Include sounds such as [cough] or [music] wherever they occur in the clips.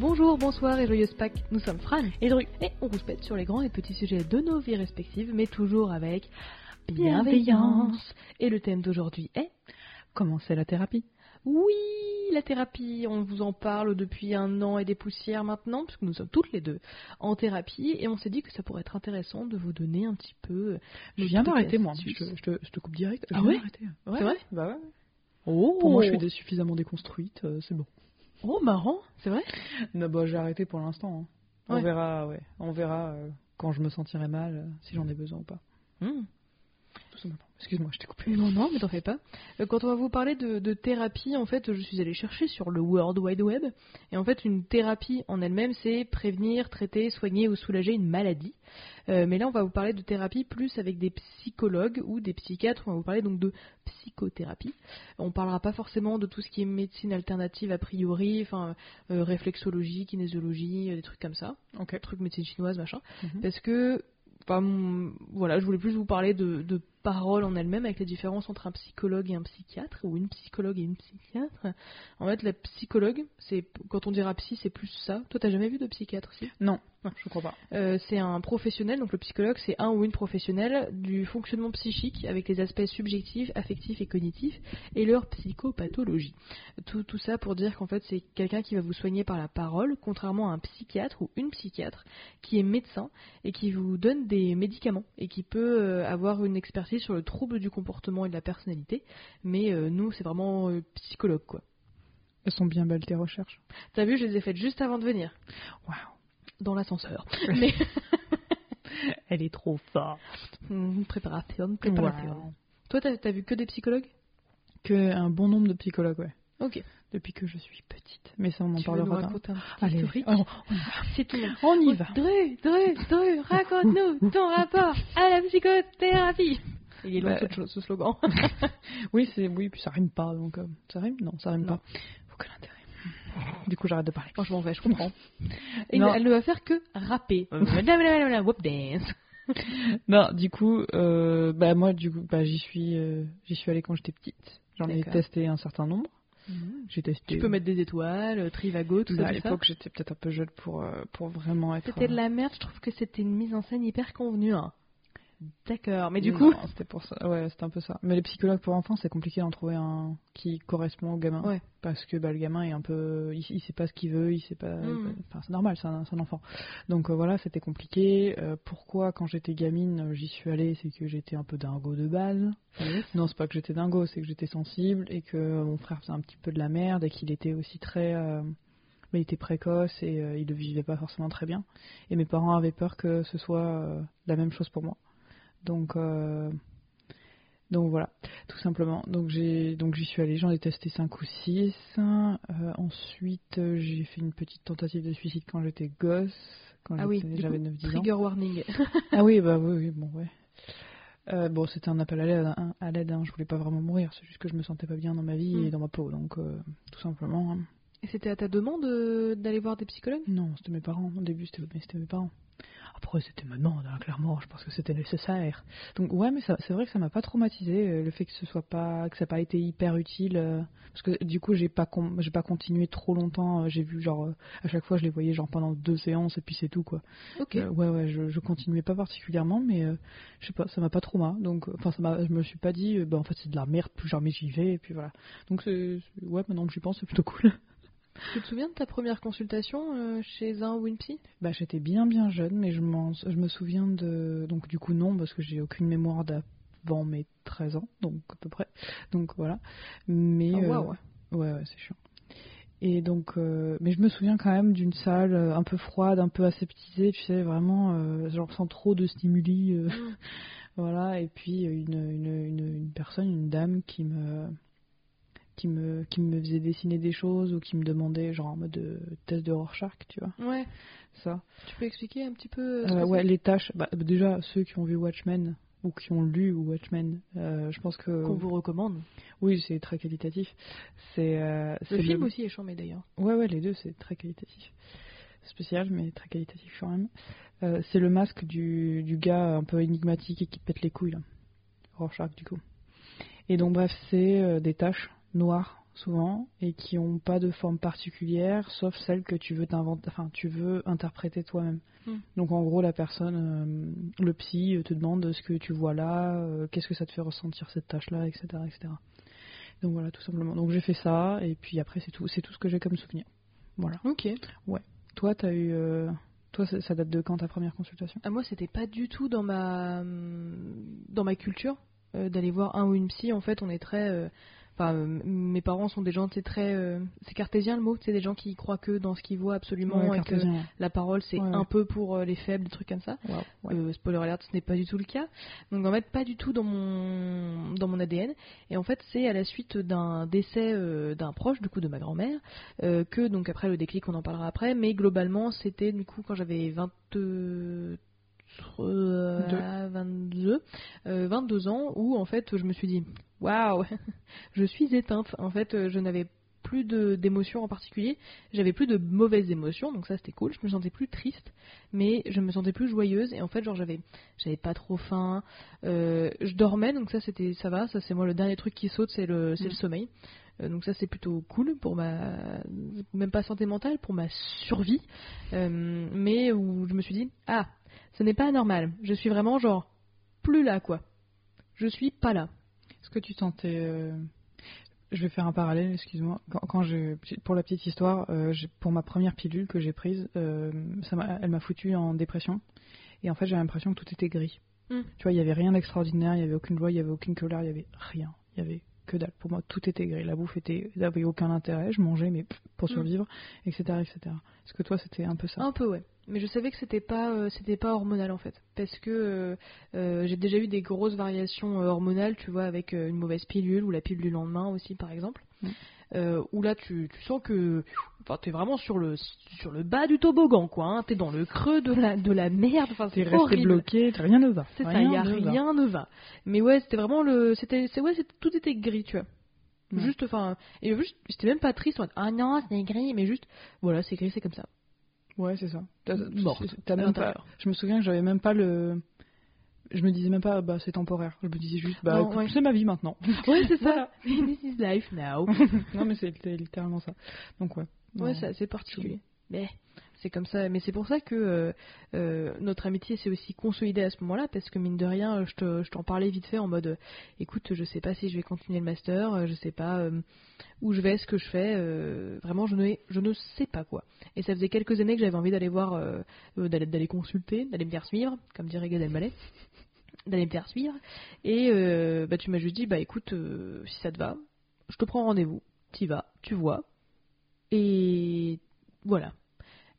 Bonjour, bonsoir et joyeuse Pâques, nous sommes Fran et Dru, et on rouspète sur les grands et petits sujets de nos vies respectives, mais toujours avec bienveillance. Et le thème d'aujourd'hui est Comment c'est la thérapie? Oui, la thérapie, on vous en parle depuis un an et des poussières maintenant, puisque nous sommes toutes les deux en thérapie, et on s'est dit que ça pourrait être intéressant de vous donner un petit peu... Je viens d'arrêter moi, je te, je, te, je te, coupe direct. Ah ouais, ouais C'est vrai? Bah ouais. Oh. Pour moi je suis suffisamment déconstruite, euh, c'est bon. Oh, marrant, c'est vrai? Non, bah, j'ai arrêté pour l'instant. Hein. On Ouais. verra, ouais. On verra euh, quand je me sentirai mal, euh, si j'en ai besoin ou pas. Hmm. Excuse-moi, je t'ai coupé. Non, non, mais t'en fais pas. Euh, Quand on va vous parler de, de thérapie, en fait, je suis allée chercher sur le World Wide Web. Et en fait, une thérapie en elle-même, c'est prévenir, traiter, soigner ou soulager une maladie. Euh, mais là, on va vous parler de thérapie plus avec des psychologues ou des psychiatres. On va vous parler donc de psychothérapie. On parlera pas forcément de tout ce qui est médecine alternative a priori, enfin euh, réflexologie, kinésiologie, euh, des trucs comme ça, Ok. trucs médecine chinoise, machin Mhm. parce que enfin, voilà, je voulais plus vous parler de, de parole en elle-même avec la différence entre un psychologue et un psychiatre ou une psychologue et une psychiatre. En fait, la psychologue, c'est quand on dira psy, c'est plus ça. Toi, t'as jamais vu de psychiatre aussi Non, non, je crois pas. Euh, C'est un professionnel, donc le psychologue, c'est un ou une professionnelle du fonctionnement psychique avec les aspects subjectifs, affectifs et cognitifs et leur psychopathologie. Tout, tout ça pour dire qu'en fait, c'est quelqu'un qui va vous soigner par la parole, contrairement à un psychiatre ou une psychiatre qui est médecin et qui vous donne des médicaments et qui peut euh, avoir une expertise sur le trouble du comportement et de la personnalité. Mais euh, nous, c'est vraiment euh, psychologue, quoi. Elles sont bien belles tes recherches. T'as vu, je les ai faites juste avant de venir, Waouh. dans l'ascenseur. [laughs] Mais [laughs] Elle est trop forte. Hum, préparation, préparation. Toi, t'as as vu que des psychologues? Que un bon nombre de psychologues, ouais. Ok. Depuis que je suis petite. Mais ça, on en Tu parlera. dans- raconter un petit Allez, historique? oh, C'est tout. on y va. Dru, Dru, Dru, raconte-nous ton rapport à la psychothérapie. Il est long Bah, ce, ce slogan. [laughs] Oui, c'est oui, puis ça rime pas donc euh, ça rime? Non, ça rime Non. pas. Faut que l'intérêt. Du coup, j'arrête de parler. Franchement, je comprends. [laughs] Et Non. elle ne va faire que rapper. Blablabla, Whoop dance. [laughs] Non, du coup, euh, bah moi, du coup, bah j'y suis, euh, j'y suis allée quand j'étais petite. J'en ai testé un certain nombre. J'ai testé. Tu peux mettre des étoiles, euh, Trivago, tout ça. à l'époque, j'étais peut-être un peu jeune pour euh, pour vraiment être. C'était de la merde, je trouve que c'était une mise en scène hyper convenue. hein. D'accord, mais du Non, coup. c'était pour ça. Ouais, c'était un peu ça. Mais les psychologues pour enfants, c'est compliqué d'en trouver un qui correspond au gamin. Ouais. Parce que bah, le gamin est un peu, il, il sait pas ce qu'il veut, il sait pas. Mhm. Enfin, c'est normal, c'est un, enfant. Donc euh, voilà, c'était compliqué. Euh, pourquoi, quand j'étais gamine, j'y suis allée, c'est que j'étais un peu dingo de base. Non, c'est pas que j'étais dingo, c'est que j'étais sensible et que euh, mon frère faisait un petit peu de la merde et qu'il était aussi très. euh, mais il était précoce et euh, il ne vivait pas forcément très bien. Et mes parents avaient peur que ce soit euh, la même chose pour moi. Donc, euh, donc voilà, tout simplement. Donc j'ai, donc j'y suis allée, j'en ai testé 5 ou 6. ensuite, euh, j'ai fait une petite tentative de suicide quand j'étais gosse, quand Ah oui, j'avais coup, 9-10 ans. Trigger warning. Ah oui, bah oui, oui, bon, ouais. Euh, bon, c'était un appel à l'aide, hein, à l'aide, hein, je voulais pas vraiment mourir, c'est juste que je me sentais pas bien dans ma vie Mm. et dans ma peau, donc euh, tout simplement. hein. Et c'était à ta demande euh, d'aller voir des psychologues? Non, c'était mes parents, au début c'était mes parents. Après, c'était ma demande, hein, clairement, je pense que c'était nécessaire. Donc, ouais, mais c'est vrai que ça m'a pas traumatisé, euh, le fait que ce soit pas, que ça n'a pas été hyper utile, euh, parce que du coup, j'ai pas, j'ai pas continué trop longtemps, euh, j'ai vu, genre, euh, à chaque fois, je les voyais, genre, pendant deux séances, et puis c'est tout, quoi. Ok. Euh, ouais, ouais, je, je continuais pas particulièrement, mais je sais pas, ça m'a pas trop mal. Donc, enfin, ça m'a, je me suis pas dit, bah en fait c'est de la merde, plus jamais j'y vais, et puis voilà. Donc, ouais, maintenant que j'y pense, c'est plutôt cool. Tu te souviens de ta première consultation euh, chez un psy? Bah, j'étais bien bien jeune, mais je, je me souviens de, donc du coup non, parce que j'ai aucune mémoire d'avant mes 13 ans, donc à peu près. Donc voilà. Mais euh, waouh. ouais, ouais, c'est chiant. Et donc, euh, mais je me souviens quand même d'une salle un peu froide, un peu aseptisée, tu sais, vraiment, euh, genre sans trop de stimuli. euh, [laughs] Voilà, et puis une, une, une, une personne, une dame qui me, qui, me, qui me faisait dessiner des choses ou qui me demandait, genre en mode euh, test de Rorschach, tu vois, Ouais. ça. Tu peux expliquer un petit peu euh, Euh, ouais, les tâches, bah, déjà ceux qui ont vu Watchmen ou qui ont lu Watchmen, euh, je pense que. qu'on vous recommande Oui, c'est très qualitatif. C'est euh, Le film aussi est chambé d'ailleurs. Ouais, ouais, les deux, c'est très qualitatif. Spécial, mais très qualitatif quand même. Euh, c'est le masque du, du gars un peu énigmatique et qui pète les couilles, là. Rorschach, du coup. Et donc, bref, c'est euh, des taches noires souvent et qui ont pas de forme particulière, sauf celle que tu veux t'inventer, enfin tu veux interpréter toi-même. Mm. Donc en gros, la personne, euh, le psy, euh, te demande ce que tu vois là, euh, qu'est-ce que ça te fait ressentir cette tâche-là, etc., etc. Donc voilà, tout simplement. Donc j'ai fait ça et puis après c'est tout, c'est tout ce que j'ai comme souvenir. Voilà. Ok. Toi, t'as eu, euh, toi, ça, ça date de quand ta première consultation? Ah, moi, c'était pas du tout dans ma dans ma culture euh, d'aller voir un ou une psy. En fait, on est très. euh, Enfin, euh, mes parents sont des gens, c'est très. euh, c'est cartésien le mot, c'est des gens qui croient que dans ce qu'ils voient absolument Ouais, et que la parole c'est Ouais, un peu pour euh, les faibles, des trucs comme ça. Wow, spoiler alert, ce n'est pas du tout le cas. Donc en fait, pas du tout dans mon dans mon ADN. Et en fait, c'est à la suite d'un décès d'un proche, du coup de ma grand-mère, que donc après le déclic, on en parlera après. Mais globalement, c'était du coup quand j'avais 22 euh, 22, euh, 22 ans, où en fait, je me suis dit, waouh, [laughs] je suis éteinte. En fait, euh, je n'avais plus d'émotions en particulier. J'avais plus de mauvaises émotions, donc ça c'était cool. Je me sentais plus triste, mais je me sentais plus joyeuse. Et en fait, genre j'avais, j'avais pas trop faim. Euh, je dormais, donc ça c'était, ça va. Ça c'est moi le dernier truc qui saute, c'est le, c'est le Mm. sommeil. Euh, donc ça c'est plutôt cool pour ma, même pas santé mentale, pour ma survie. Euh, mais où je me suis dit, ah, ce n'est pas normal. Je suis vraiment genre plus là quoi. Je suis pas là. Est-ce que tu sentais. euh, Je vais faire un parallèle, excuse-moi. Quand, quand pour la petite histoire, euh, pour ma première pilule que j'ai prise, euh, ça elle m'a foutu en dépression. Et en fait, j'avais l'impression que tout était gris. Mm. Tu vois, il n'y avait rien d'extraordinaire, il n'y avait aucune joie, il n'y avait aucune colère, il n'y avait rien. Il y avait que dalle. Pour moi, tout était gris. La bouffe était, n'avait aucun intérêt. Je mangeais, mais pour Mm. survivre, etc., etc. Est-ce que toi, c'était un peu ça? Un peu ouais. Mais je savais que c'était pas euh, c'était pas hormonal en fait parce que euh, euh, j'ai déjà eu des grosses variations hormonales, tu vois, avec une mauvaise pilule ou la pilule du lendemain aussi par exemple. Mm. Euh, où là tu, tu sens que enfin t'es vraiment sur le sur le bas du toboggan quoi, hein. t'es dans le creux de la de la merde, enfin T'es c'est resté horrible. bloqué, rien ne va. C'est ça, il y a rien ne va. Mais ouais, c'était vraiment le c'était c'est ouais, c'était- tout était gris, tu vois. Juste enfin et juste j'étais même pas triste en ah non, c'est gris, mais juste voilà, c'est gris, c'est comme ça. Ouais, c'est ça. T'as- Morte, t'as même pas-. Je me souviens que j'avais même pas le. Je me disais même pas, bah c'est temporaire. Je me disais juste, bah Non, écoute, ouais. c'est ma vie maintenant. [laughs] Ouais, c'est ça. [laughs] This is life now. [laughs] non, mais c'est littéralement ça. Donc ouais. Ouais, Non. c'est particulier. Mais c'est comme ça. Mais c'est pour ça que euh, euh, notre amitié s'est aussi consolidée à ce moment-là, parce que mine de rien, je te- je t'en parlais vite fait en mode, euh, écoute, je sais pas si je vais continuer le master, je sais pas où je vais, ce que je fais. vraiment, je ne, je ne sais pas quoi. Et ça faisait quelques années que j'avais envie d'aller voir, d'aller, d'aller consulter, d'aller me faire suivre, comme dirait Gad Elmaleh d'aller me faire suivre et euh, bah, tu m'as juste dit bah écoute euh, si ça te va je te prends rendez-vous t'y vas tu vois et voilà.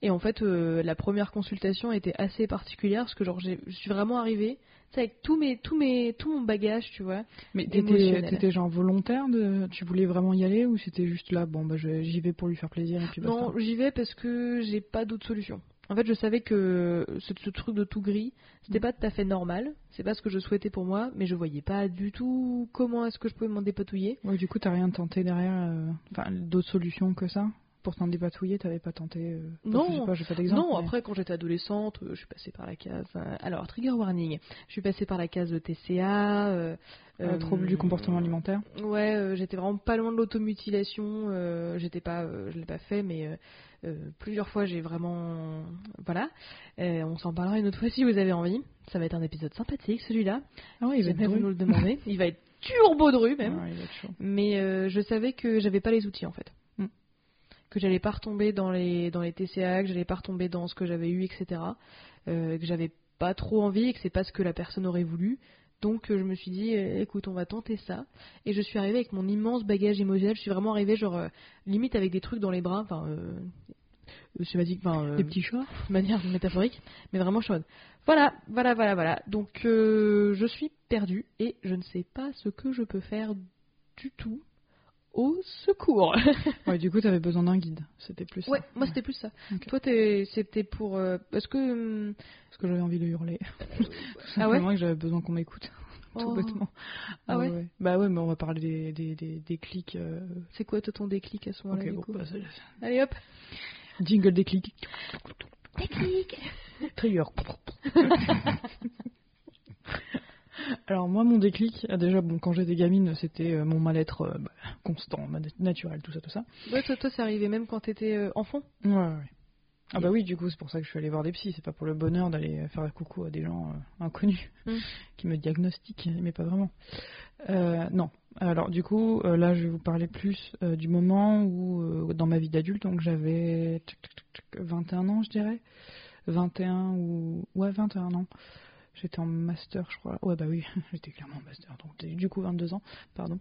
Et en fait, euh, la première consultation était assez particulière parce que genre je suis vraiment arrivée, tu avec tous mes, tous mes, tout mon bagage, tu vois. Mais t'étais genre volontaire de. Tu voulais vraiment y aller ou c'était juste là, bon bah j'y vais pour lui faire plaisir et puis basta? Non, j'y vais parce que j'ai pas d'autre solution. En fait, je savais que ce, truc de tout gris, c'était pas tout à fait normal. C'est pas ce que je souhaitais pour moi, mais je voyais pas du tout comment est-ce que je pouvais m'en dépatouiller. Ouais, du coup, t'as rien tenté derrière. euh, d'autres solutions que ça? Pour t'en dépatouiller, t'avais pas tenté. euh, Non. Pas, pas. Non, mais- après, quand j'étais adolescente, euh, je suis passée par la case. euh, alors, trigger warning. Je suis passée par la case TCA. Euh, Euh, trouble du comportement alimentaire. Ouais, j'étais vraiment pas loin de l'automutilation. j'étais pas, je l'ai pas fait, mais plusieurs fois j'ai vraiment, voilà. On s'en parlera une autre fois si vous avez envie. Ça va être un épisode sympathique celui-là. Ah ouais, il va être vous nous le demandez. [laughs] il va être turbo dru même. Ouais, il va être chaud. Mais je savais que j'avais pas les outils en fait. Que j'allais pas retomber dans les, dans les TCA, que j'allais pas retomber dans ce que j'avais eu, etc. Euh, que j'avais pas trop envie et que c'est pas ce que la personne aurait voulu. Donc euh, je me suis dit, euh, écoute, on va tenter ça. Et je suis arrivée avec mon immense bagage émotionnel. Je suis vraiment arrivée, genre, euh, limite avec des trucs dans les bras. Enfin, euh, schématique, enfin, euh, Des petits chats de manière métaphorique, mais vraiment mode, voilà, voilà, voilà, voilà. Donc je suis perdue et je ne sais pas ce que je peux faire du tout. Au secours. [laughs] Ouais, du coup, t'avais besoin d'un guide. C'était plus ça. ouais, moi c'était plus ça. Ok. Toi t'es- c'était pour euh, parce que hum, Parce que j'avais envie de hurler. [laughs] Tout ah ouais? que j'avais besoin qu'on m'écoute. [laughs] Tout Oh. bêtement. Ah ouais? Bah ouais, mais on va parler des, des, des, des clics. euh, C'est quoi ton déclic à ce moment-là Ok, du bon, bah, Allez hop. Jingle des clics. Déclic. Trigger. [laughs] Alors moi mon déclic, ah, déjà bon quand j'étais gamine c'était euh, mon mal-être euh, bah, constant, naturel, tout ça, tout ça. Ouais, toi, toi, c'est arrivé même quand t'étais euh, enfant? Ouais, ouais. Ah bah oui, du coup, c'est pour ça que je suis allée voir des psys. C'est pas pour le bonheur d'aller faire coucou à des gens euh, inconnus Mm. [laughs] qui me diagnostiquent, mais pas vraiment. Euh, non. Alors du coup, euh, là, je vais vous parler plus euh, du moment où, euh, dans ma vie d'adulte, donc j'avais tchic, tchic, tchic, tchic, 21 ans, je dirais. 21 ou... Ouais, 21 ans. J'étais en master, je crois. Ouais, bah oui, [laughs] j'étais clairement en master. Donc du coup, 22 ans, pardon.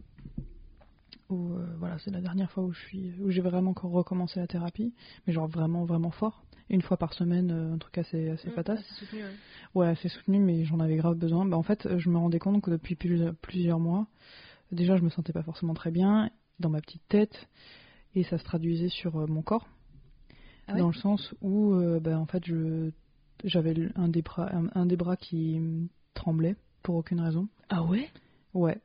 Où, euh, voilà, c'est la dernière fois où je suis, où j'ai vraiment encore recommencé la thérapie, mais genre vraiment, vraiment fort. Une fois par semaine, euh, un truc assez, assez Mm, fatas. assez soutenu, ouais. Ouais, assez soutenu, mais j'en avais grave besoin. Bah, en fait, je me rendais compte que depuis plus- plusieurs mois, déjà, je me sentais pas forcément très bien dans ma petite tête, et ça se traduisait sur euh, mon corps, Ah ouais? Dans le sens où, euh, bah, en fait, je j'avais un des bras, un, un des bras qui tremblait pour aucune raison. Ah ouais? Ouais,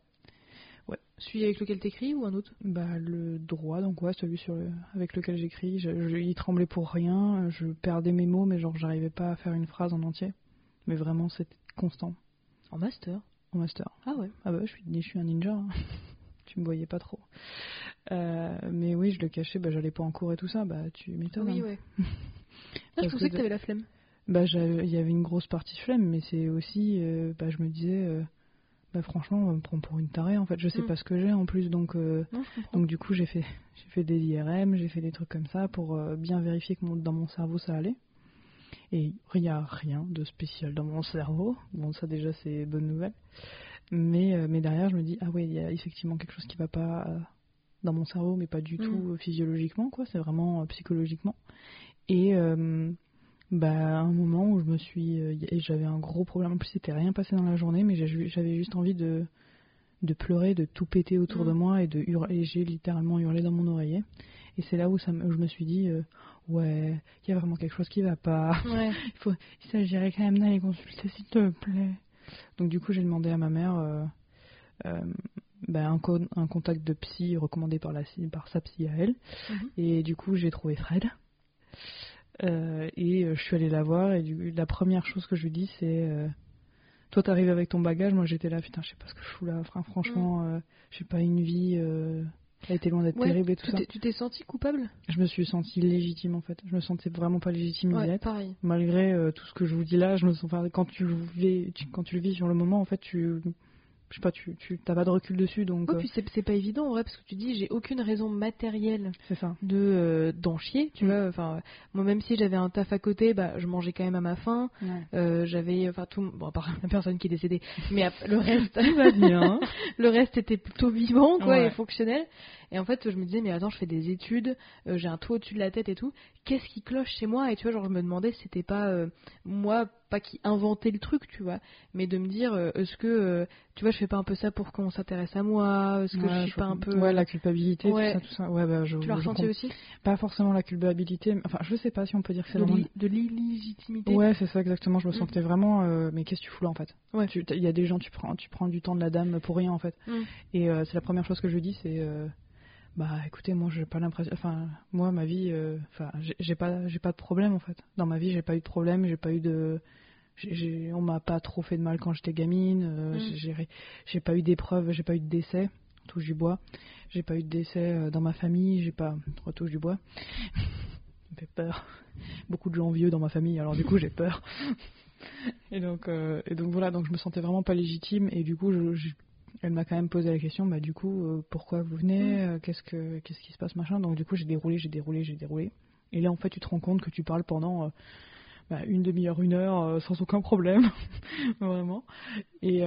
Celui avec lequel t'écris ou un autre? Bah le droit, donc ouais, celui sur le, avec lequel j'écris, je- je- il tremblait pour rien. Je perdais mes mots, mais genre, j'arrivais pas à faire une phrase en entier. Mais vraiment, c'était constant En master? au master. Ah ouais. Ah bah je suis, je suis un ninja. hein. [laughs] tu me voyais pas trop. Euh, mais oui, je le cachais, bah j'allais pas en cours et tout ça, bah tu m'étonnes. Oui, hein. ouais. [laughs] Ah, je pensais que que t'avais la flemme. Bah il y avait une grosse partie flemme, mais c'est aussi, euh, bah je me disais, euh, bah franchement, on me prend pour une tarée en fait, je sais Mm. pas ce que j'ai en plus, donc euh, Non, donc du coup j'ai fait, j'ai fait des IRM, j'ai fait des trucs comme ça pour bien vérifier que mon- dans mon cerveau ça allait. Et il n'y a rien de spécial dans mon cerveau. Bon, ça déjà c'est bonne nouvelle. Mais, mais derrière, je me dis, ah ouais, il y a effectivement quelque chose qui va pas dans mon cerveau, mais pas du Mm. tout physiologiquement, quoi. C'est vraiment psychologiquement. Et bah, un moment où je me suis. euh, j'avais un gros problème. En plus, c'était rien passé dans la journée, mais j'avais juste envie de, de pleurer, de tout péter autour de Mm. moi et de hurler. J'ai littéralement hurlé dans mon oreiller. Et c'est là où, ça me- où je me suis dit, euh, ouais, il y a vraiment quelque chose qui va pas. [laughs] Ouais. Il, faut, il s'agirait quand même d'aller consulter, s'il te plaît. Donc, du coup, j'ai demandé à ma mère euh, euh, bah, un, co- un contact de psy recommandé par, la, par sa psy à elle. Mhm. Et du coup, j'ai trouvé Fred. Euh, et euh, je suis allée la voir. Et du, la première chose que je lui dis, c'est euh, Toi, t'arrives avec ton bagage. Moi, j'étais là, putain, je sais pas ce que je fous là. Enfin, franchement, euh, j'ai pas une vie. Euh, elle était loin d'être Ouais, terrible et tout tu ça. Tu t'es senti coupable? Je me suis sentie légitime en fait. Je me sentais vraiment pas légitime Ouais, malgré tout ce que je vous dis là, je me sens enfin, quand tu le vis, tu- quand tu le vis sur le moment, en fait, tu, je sais pas, tu, tu t'as pas de recul dessus, donc Ouais, euh, puis c'est c'est pas évident en vrai parce que tu dis j'ai aucune raison matérielle c'est ça. de euh, d'en chier, tu Mm. vois. Enfin, moi même si j'avais un taf à côté, bah je mangeais quand même à ma faim. Euh, j'avais, enfin tout, bon à part la personne qui est décédée, mais le [laughs] reste, va bien. [laughs] le reste était plutôt vivant quoi Ouais. et fonctionnel. Et en fait, je me disais mais attends, je fais des études, euh, j'ai un toit au-dessus de la tête et tout. Qu'est-ce qui cloche chez moi? Et tu vois, genre je me demandais si c'était pas euh, moi pas qui inventait le truc, tu vois, mais de me dire euh, est-ce que tu vois, je fais pas un peu ça pour qu'on s'intéresse à moi? Est-ce que Ouais, je suis pas un peu Ouais, la culpabilité, Ouais. tout ça, tout ça. Ouais, bah, je, Tu l'as ressenti aussi? Pas forcément la culpabilité, mais- enfin, je sais pas si on peut dire que c'est de, vraiment. de l'illégitimité. Ouais, c'est ça exactement. Je me Mm. sentais vraiment. euh, mais qu'est-ce que tu fous là en fait? Ouais. Il y a des gens, tu prends, tu prends du temps de la dame pour rien en fait. Mm. Et c'est la première chose que je lui dis, c'est euh, bah écoutez, moi j'ai pas l'impression, enfin moi ma vie, euh, enfin j'ai- pas, j'ai pas de problème en fait. Dans ma vie, j'ai pas eu de problème, j'ai pas eu de, on m'a pas trop fait de mal quand j'étais gamine, euh, Mm. j'ai- pas eu d'épreuves, j'ai pas eu de décès, touche du bois, j'ai pas eu de décès euh, dans ma famille, j'ai pas, retouche du bois. [laughs] Ça me fait peur. Beaucoup de gens vieux dans ma famille, alors du coup j'ai peur. [laughs] Et donc, euh, et donc voilà, donc je me sentais vraiment pas légitime et du coup, je, je- elle m'a quand même posé la question, bah du coup, euh, pourquoi vous venez, euh, qu'est-ce que, qu'est-ce qui se passe, machin. Donc du coup, j'ai déroulé, j'ai déroulé, j'ai déroulé. Et là, en fait, tu te rends compte que tu parles pendant euh, bah, une demi-heure, une heure, sans aucun problème, [laughs] vraiment. Et,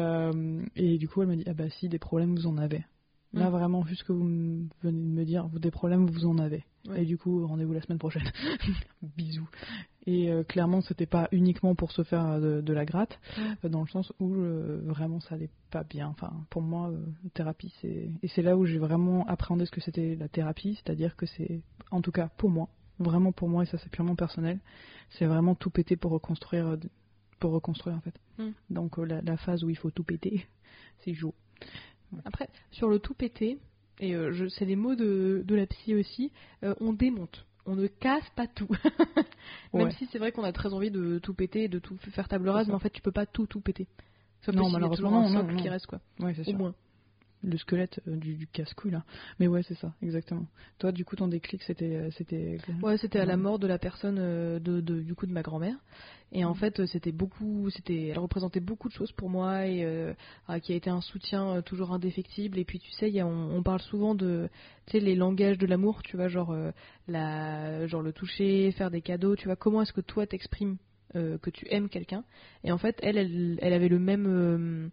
et du coup, elle m'a dit, ah bah si, des problèmes, vous en avez. Là, Mm. vraiment, vu ce que vous venez de me dire, vous, des problèmes, vous en avez. Ouais. Et du coup, rendez-vous la semaine prochaine. [laughs] Bisous. Et euh, clairement, c'était pas uniquement pour se faire euh, de, de la gratte, euh, dans le sens où euh, vraiment ça allait pas bien. Enfin, pour moi, euh, thérapie, c'est. Et c'est là où j'ai vraiment appréhendé ce que c'était la thérapie, c'est-à-dire que c'est, en tout cas pour moi, vraiment pour moi, et ça c'est purement personnel, c'est vraiment tout péter pour reconstruire, euh, pour reconstruire en fait. Mm. Donc la, la phase où il faut tout péter, [laughs] c'est jour. Après, sur le tout péter, et euh, c'est les mots de, de la psy aussi, euh, on démonte. On ne casse pas tout. [laughs] Même Ouais. si c'est vrai qu'on a très envie de tout péter, de tout faire table rase, mais en fait, tu peux pas tout, tout péter. Sauf Non, que s'il y a malheureusement, toujours un non, socle non. qui reste, quoi. Ouais, c'est Au sûr. moins. Le squelette euh, du, du casse-couille là. Mais ouais, c'est ça, exactement. Toi, du coup, ton déclic, c'était, euh, c'était. Ouais, c'était à la mort de la personne euh, de, de- du coup de ma grand-mère. Et en fait, c'était beaucoup, c'était, elle représentait beaucoup de choses pour moi et euh, ah, qui a été un soutien toujours indéfectible. Et puis tu sais, y a- on, on parle souvent de, tu sais, les langages de l'amour, tu vois, genre euh, la, genre le toucher, faire des cadeaux, tu vois. Comment est-ce que toi t'exprimes euh, que tu aimes quelqu'un? Et en fait, elle, elle, elle avait le même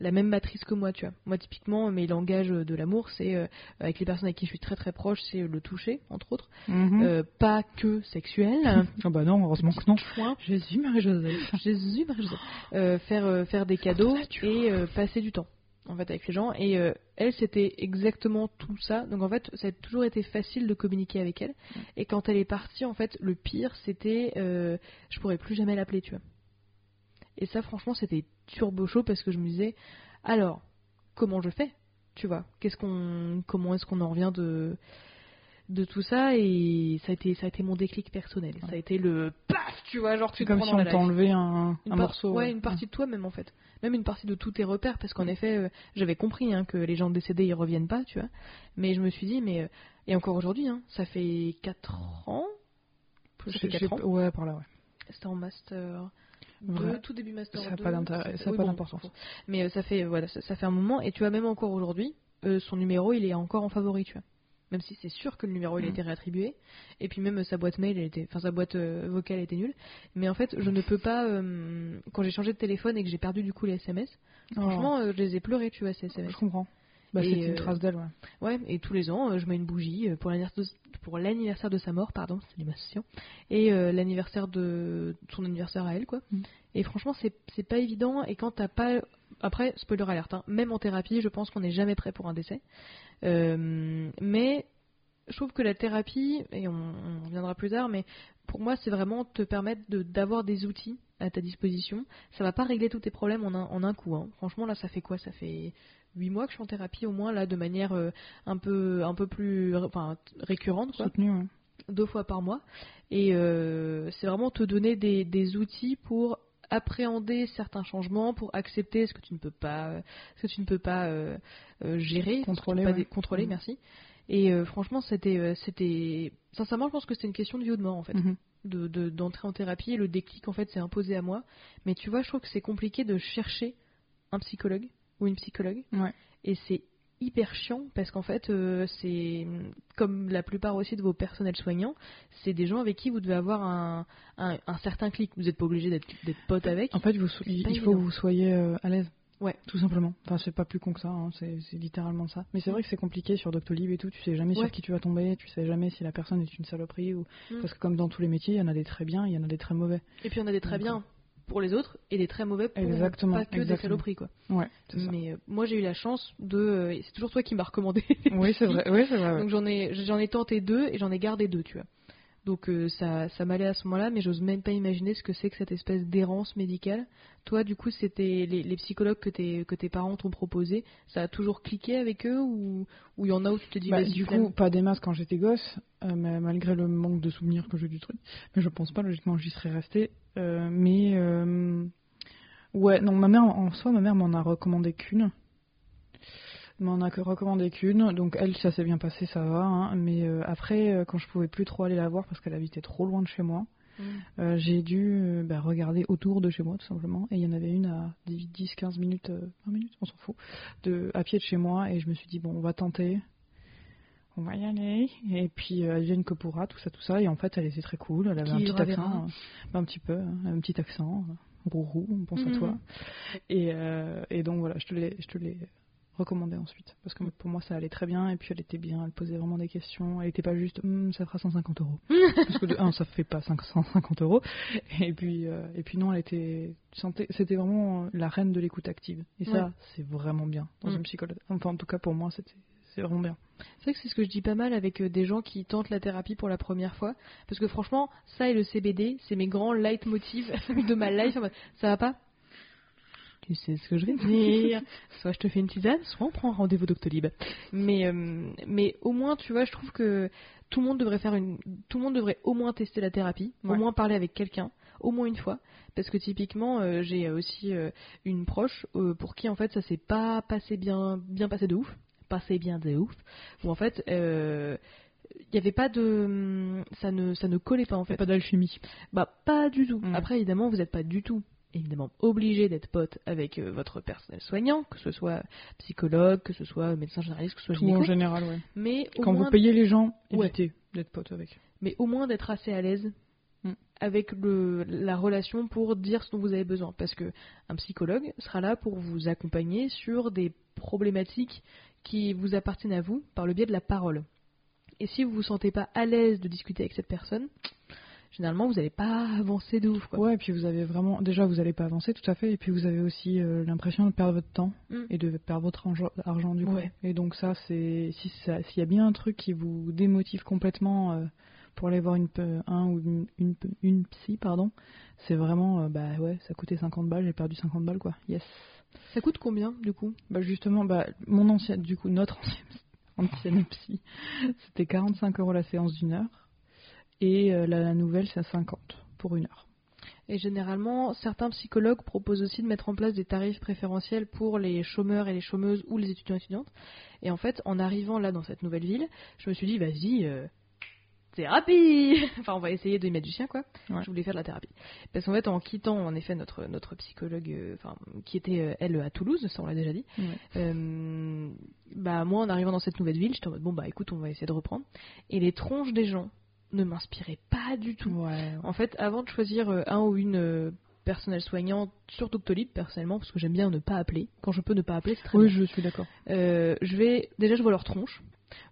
la même matrice que moi, tu vois. Moi, typiquement, mes langages de l'amour, c'est euh, avec les personnes avec qui je suis très très proche, c'est le toucher, entre autres. Mhm. Euh, pas que sexuel. [laughs] Ah bah non, heureusement que non. Point. Jésus, Marie-Joseph. [laughs] Jésus, Marie-Joseph. Euh, faire euh, faire des cadeaux et passer du temps en fait avec les gens et elle c'était exactement tout ça donc en fait ça a toujours été facile de communiquer avec elle et quand elle est partie en fait le pire c'était je pourrais plus jamais l'appeler tu vois et ça franchement c'était turbo chaud parce que je me disais alors comment je fais tu vois? Qu'est-ce qu'on comment est-ce qu'on en revient de de tout ça? Et ça a été ça a été mon déclic personnel ça a été le paf tu vois genre tu te comme si on t'enlevait un, un morceau. Ouais, une partie de toi même en fait. Même une partie de tous tes repères parce qu'en effet, euh, j'avais compris hein, que les gens décédés ils reviennent pas, tu vois. Mais je me suis dit, mais. euh, et encore aujourd'hui, hein, ça fait 4 ans? Ça fait J'ai- 4 j'ai- ans. Ouais, par là, ouais. C'était en master 2, Vrai. tout début master Ça a 2. pas d'intérêt- ça a oui, pas bon, d'importance. Mais euh, ça fait, voilà, ça, ça fait un moment. Et tu vois, même encore aujourd'hui, euh, son numéro il est encore en favori, tu vois. Même si c'est sûr que le numéro il a Mm. été réattribué. Et puis même euh, sa boîte mail, elle était, enfin sa boîte euh, vocale était nulle. Mais en fait, je ne peux pas. euh, quand j'ai changé de téléphone et que j'ai perdu du coup les SMS, franchement, euh, je les ai pleurés, tu vois, ces Oh, SMS. je comprends. Bah, c'est une euh, trace d'elle, ouais. Ouais, et tous les ans, euh, je mets une bougie euh, pour l'anniversaire de, sa mort, pardon, c'est l'émotion, et l'anniversaire de son anniversaire à elle, quoi. Mm. Et franchement, c'est pas évident, et quand t'as pas. Après, spoiler alerte, hein, même en thérapie, je pense qu'on n'est jamais prêt pour un décès. Euh, mais je trouve que la thérapie, et on, on reviendra plus tard, mais pour moi, c'est vraiment te permettre de- d'avoir des outils à ta disposition. Ça va pas régler tous tes problèmes en un, en un coup. hein. Franchement, là, ça fait quoi? Ça fait huit mois que je suis en thérapie au moins, là, de manière euh, un peu, un peu plus, enfin, récurrente, quoi Soutenu, ouais. deux fois par mois. Et euh, c'est vraiment te donner des, des outils pour appréhender certains changements, pour accepter ce que tu ne peux pas, euh, ce que tu ne peux pas euh, gérer, Contrôler, pas ouais. contrôler, Mhm. merci. Et euh, franchement, c'était, c'était, sincèrement, je pense que c'était une question de vie ou de mort en fait, Mhm. De, de- d'entrer en thérapie. Et le déclic en fait s'est imposé à moi. Mais tu vois, je trouve que c'est compliqué de chercher un psychologue ou une psychologue. Ouais. Et c'est hyper chiant parce qu'en fait, euh, c'est comme la plupart aussi de vos personnels soignants, c'est des gens avec qui vous devez avoir un, un, un certain clic. Vous n'êtes pas obligé d'être, pote avec. En fait, vous, il faut que vous soyez euh, à l'aise. Ouais. Tout simplement. Enfin, c'est pas plus con que ça, hein, c'est littéralement ça. Mais c'est vrai que c'est compliqué sur Doctolib et tout, tu sais jamais Ouais. sur qui tu vas tomber, tu sais jamais si la personne est une saloperie ou. Mm. Parce que comme dans tous les métiers, il y en a des très bien, il y en a des très mauvais. Et puis on a des très Donc, bien pour les autres et des très mauvais pour Exactement, pas que des saloperies quoi. Ouais, ça. Mais euh, moi j'ai eu la chance de, euh, c'est toujours toi qui m'as recommandé. Oui, c'est vrai. [laughs] Oui, c'est vrai. ouais. Donc j'en ai, j'en ai tenté deux et j'en ai gardé deux, tu vois. Donc euh, ça, ça m'allait à ce moment-là, mais j'ose même pas imaginer ce que c'est que cette espèce d'errance médicale. Toi, du coup, c'était les, les psychologues que tes, que tes parents t'ont proposé, ça a toujours cliqué avec eux ou y en a où tu te dis Bah, du coup, pas des masses quand j'étais gosse, euh, mais malgré le manque de souvenirs que j'ai du truc. Mais je pense pas, logiquement, j'y serais restée. Euh, mais ouais, non, ma mère, en soi, ma mère m'en a recommandé qu'une. M'en a que recommandé qu'une, donc elle, ça s'est bien passé, ça va. hein. mais euh, après, euh, quand je pouvais plus trop aller la voir parce qu'elle habitait trop loin de chez moi, Mm. euh, j'ai dû bah, regarder autour de chez moi, tout simplement. Et il y en avait une à 10-15 minutes, euh, 20 minutes, on s'en fout, de, à pied de chez moi. Et je me suis dit, bon, on va tenter on va y aller. Et puis elle vient que pourra, tout ça, tout ça. Et en fait, elle était très cool. Elle avait Qui un petit accent, un petit peu, hein, un petit accent, rourou, on pense à Mhm. toi. Et, et donc voilà, je te l'ai, recommandé ensuite. Parce que pour moi, ça allait très bien. Et puis elle était bien, elle posait vraiment des questions. Elle était pas juste, Hum, ça fera 150 euros. [laughs] parce que de un, ça fait pas 550 euros. Et puis, euh, et puis non, elle était, c'était vraiment la reine de l'écoute active. Et ça, Ouais. c'est vraiment bien dans Mm. une psychologue. Enfin, en tout cas, pour moi, c'était, c'est vraiment bien. C'est vrai que c'est ce que je dis pas mal avec euh, des gens qui tentent la thérapie pour la première fois. Parce que franchement, ça et le CBD, c'est mes grands leitmotivs [laughs] de ma life. Ça va pas? Tu sais ce que je vais dire. [laughs] soit je te fais une tisane, soit on prend rendez-vous Doctolib. Mais, euh, mais au moins, tu vois, je trouve que tout le monde devrait faire une, tout le monde devrait au moins tester la thérapie, au moins parler avec quelqu'un, au moins une fois. Parce que typiquement, euh, j'ai aussi euh, une proche pour qui en fait ça s'est pas passé bien, bien passé de ouf, passé bien de ouf, où en fait il n'y avait pas de, ça ne, ça ne collait pas en fait. Pas d'alchimie. Bah pas du tout. Mm. Après évidemment vous n'êtes pas du tout évidemment obligé d'être pote avec euh, votre personnel soignant, que ce soit psychologue, que ce soit médecin généraliste, que ce soit Tout en général, ouais. mais au Quand moins vous payez les gens, Ouais. évitez d'être pote avec. mais au moins d'être assez à l'aise Mm. avec le, la relation pour dire ce dont vous avez besoin. Parce que un psychologue sera là pour vous accompagner sur des problématiques qui vous appartiennent à vous par le biais de la parole. Et si vous vous sentez pas à l'aise de discuter avec cette personne, généralement vous n'allez pas avancer de ouf. Quoi. Ouais, et puis vous avez vraiment. Déjà, vous n'allez pas avancer, tout à fait. Et puis vous avez aussi euh, l'impression de perdre votre temps Mm. et de perdre votre argent, du coup. Ouais. Et donc, ça, c'est. Si s'il y a bien un truc qui vous démotive complètement euh, pour aller voir une, un ou une, une, psy, pardon, c'est vraiment. euh, bah ouais, ça coûtait 50 balles, j'ai perdu 50 balles, quoi. Yes. Ça coûte combien du coup? Bah justement, bah, mon ancienne, du coup, notre ancienne, [laughs] ancienne psy, c'était 45 euros la séance d'une heure. Et euh, la nouvelle, c'est à 50 pour une heure. Et généralement, certains psychologues proposent aussi de mettre en place des tarifs préférentiels pour les chômeurs et les chômeuses ou les étudiants et étudiantes. Et en fait, en arrivant là dans cette nouvelle ville, je me suis dit, vas-y, euh, thérapie [laughs] Enfin, on va essayer de y mettre du chien, quoi. Ouais. Je voulais faire de la thérapie. Parce qu'en fait, en quittant, en effet, notre, notre psychologue, euh, enfin, qui était, euh, elle, à Toulouse, ça on l'a déjà dit, Ouais. bah, moi, en arrivant dans cette nouvelle ville, j'étais en mode, bon, bah, écoute, on va essayer de reprendre. Et les tronches des gens ne m'inspiraient pas du tout. Ouais. En fait, avant de choisir euh, un ou une euh, personnelle soignante sur Doctolib, personnellement, parce que j'aime bien ne pas appeler, quand je peux ne pas appeler, c'est très Oui, bien. je suis d'accord. Euh, je vais déjà je vois leur tronche,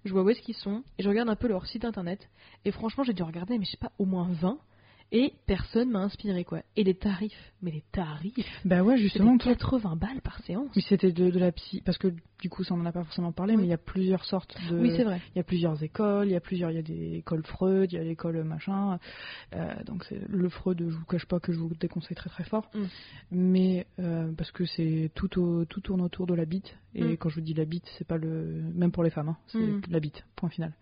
je vois où est-ce qu'ils sont, et je regarde un peu leur site internet. Et franchement, j'ai dû regarder, mais je sais pas, au moins 20, et personne m'a inspiré quoi. Et les tarifs, mais les tarifs, Bah ouais, justement, c'était toi. 80 balles par séance. Oui, c'était de, de la psy. Parce que du coup, ça, on en a pas forcément parlé, Oui. mais il y a plusieurs sortes de. Oui, c'est vrai. Il y a plusieurs écoles, il y a plusieurs, il y a des écoles Freud, il y a l'école machin. Euh, donc c'est le Freud, je vous cache pas que je vous déconseille très très fort, Mm. mais euh, parce que c'est tout au, tout tourne autour de la bite. Et Mm. quand je vous dis la bite, c'est pas le même pour les femmes, hein, c'est Mm. la bite. Point final.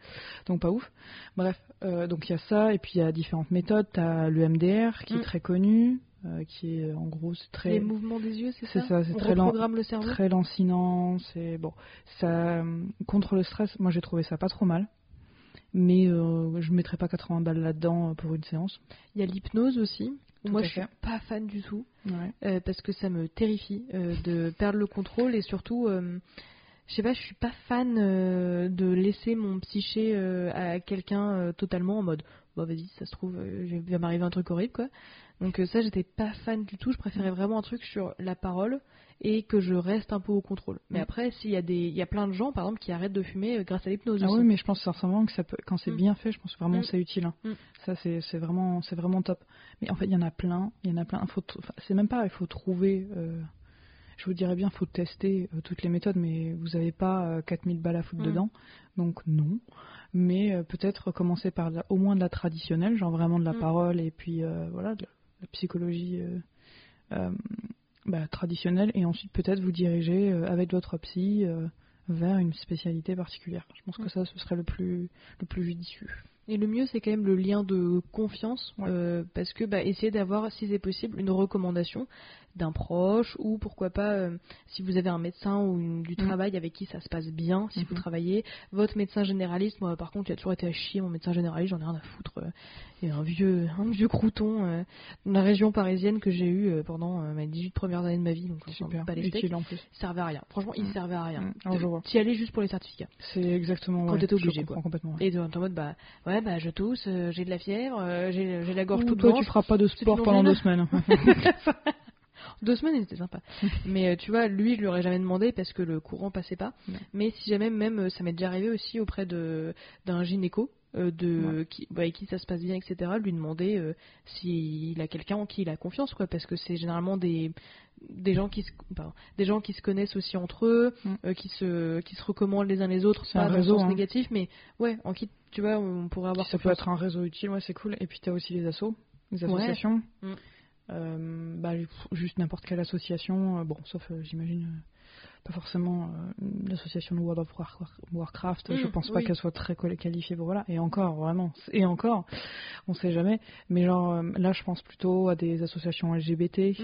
Donc pas ouf. Bref, euh, donc il y a ça et puis il y a différentes méthodes. T'as le MDR qui Mm. est très connu, euh, qui est en gros c'est très Les mouvements des yeux, c'est c'est ça ça, c'est très lent- le cerveau très lancinant, c'est bon. Ça euh, contre le stress, moi j'ai trouvé ça pas trop mal. Mais euh, je mettrais pas 80 balles là-dedans euh, pour une séance. Il y a l'hypnose aussi. Tout Moi, je suis pas fan du tout. Ouais. euh, parce que ça me terrifie euh, de perdre le contrôle et surtout, euh, je sais pas, je suis pas fan euh, de laisser mon psyché euh, à quelqu'un euh, totalement en mode, bon vas-y, ça se trouve, euh, il va m'arriver un truc horrible quoi. Donc euh, ça, j'étais pas fan du tout. Je préférais vraiment un truc sur la parole et que je reste un peu au contrôle. Mais Mm. après, s'il y a des, il y a plein de gens par exemple qui arrêtent de fumer euh, grâce à l'hypnose Ah aussi. oui, mais je pense sincèrement que ça peut, quand c'est Mm. bien fait, je pense vraiment Mm. que c'est utile. hein. Mm. Ça c'est vraiment c'est vraiment top. Mais en fait, il y en a plein, il y en a plein. Faut t- enfin, c'est même pas, il faut trouver. euh, je vous dirais bien, faut tester euh, toutes les méthodes, mais vous n'avez pas euh, 4000 balles à foutre Mm. dedans, donc non. Mais euh, peut-être commencer par la- au moins de la traditionnelle, genre vraiment de la Mm. parole et puis euh, voilà, de la, psychologie euh, euh, bah, traditionnelle, et ensuite peut-être vous diriger euh, avec votre psy euh, vers une spécialité particulière. Je pense Mm. que ça, ce serait le plus, le plus judicieux. Et le mieux, c'est quand même le lien de confiance, Ouais. euh, parce que bah, essayer d'avoir, si c'est possible, une recommandation d'un proche, ou pourquoi pas, euh, si vous avez un médecin ou une- du Mm. travail avec qui ça se passe bien, si vous Mhm. travaillez, votre médecin généraliste, moi par contre, il a toujours été à chier, mon médecin généraliste, j'en ai rien à foutre. Il y a un vieux, un vieux crouton euh, dans la région parisienne que j'ai eu euh, pendant mes 18 premières années de ma vie, donc Super, bat les steaks. en plus. Il servait à rien. Franchement, il Mm. servait à rien. Tu y allais juste pour les certificats. C'est exactement Quand ouais, t'étais obligé, quoi. complètement. ouais. Et en mode, bah, ouais, bah, je tousse, euh, j'ai de la fièvre, euh, j'ai j'ai la gorge Ouh, toute toi, blanche. tu feras pas de sport pendant deux semaines. [laughs] Deux semaines, il était sympa. mais euh, tu vois, lui, je lui aurais jamais demandé parce que le courant passait pas. Ouais. Mais si jamais, même, ça m'est déjà arrivé aussi auprès de d'un gynéco, de qui, bah, avec qui ça se passe bien, etc. Lui demander euh, s'il a quelqu'un en qui il a confiance, quoi, parce que c'est généralement des des gens qui se pardon, des gens qui se connaissent aussi entre eux, Mm. euh, qui se qui se recommandent les uns les autres, C'est pas un réseau, hein. négatif, mais ouais, en qui tu vois, on pourrait avoir ça peut être un réseau utile, ouais, c'est cool. Et puis tu as aussi les assos, les associations. Mm. Euh, bah, juste n'importe quelle association, euh, bon, sauf j'imagine pas forcément euh, l'association de World of Warcraft. je Mm, pense pas oui. qu'elle soit très quali- qualifiée pour voilà. Et encore, vraiment, et encore, on sait jamais. Mais genre euh, là, je pense plutôt à des associations LGBT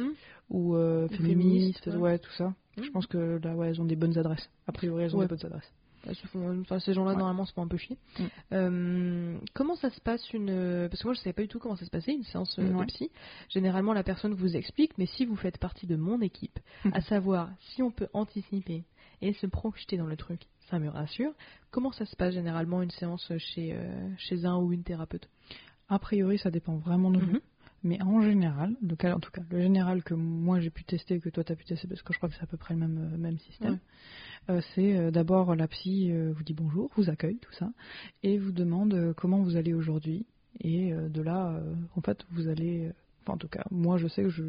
ou euh, Ou féministes, ouais. ouais. tout ça. Mm. Je pense que là, ouais, elles ont des bonnes adresses. A priori, elles ont Ouais. des bonnes adresses. Enfin, ces gens-là, Ouais. normalement, se font un peu chier. Mm. Euh, comment ça se passe une. Parce que moi, je savais pas du tout comment ça se passait, une séance euh, de Ouais. psy. Généralement, la personne vous explique, mais si vous faites partie de mon équipe, Mhm. à savoir si on peut anticiper et se projeter dans le truc, ça me rassure. Comment ça se passe généralement une séance chez, euh, chez un ou une thérapeute? A priori, ça dépend vraiment de vous. Mhm. Mais en général, le cas, en tout cas, le général que moi j'ai pu tester, que toi tu as pu tester, parce que je crois que c'est à peu près le même, euh, même système, euh, c'est euh, d'abord la psy euh, vous dit bonjour, vous accueille, tout ça, et vous demande comment vous allez aujourd'hui. Et de là, en fait, vous allez. Enfin, en tout cas, moi je sais que je,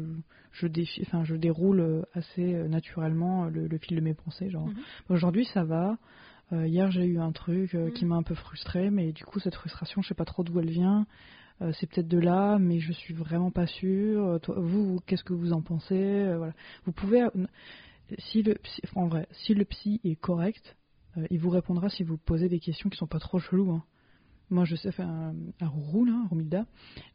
je, défi- enfin, je déroule assez naturellement le, le fil de mes pensées. Genre, Mhm. aujourd'hui ça va. Hier j'ai eu un truc qui Mhm. m'a un peu frustré, mais du coup cette frustration, je sais pas trop d'où elle vient. Euh, c'est peut-être de là, mais je suis vraiment pas sûre. Euh, toi, vous, qu'est-ce que vous en pensez Euh, Voilà. Vous pouvez, si le, psy- en vrai, si le psy est correct, il vous répondra si vous posez des questions qui sont pas trop cheloues. hein. Moi, je sais un, un Rourou, là, Romilda.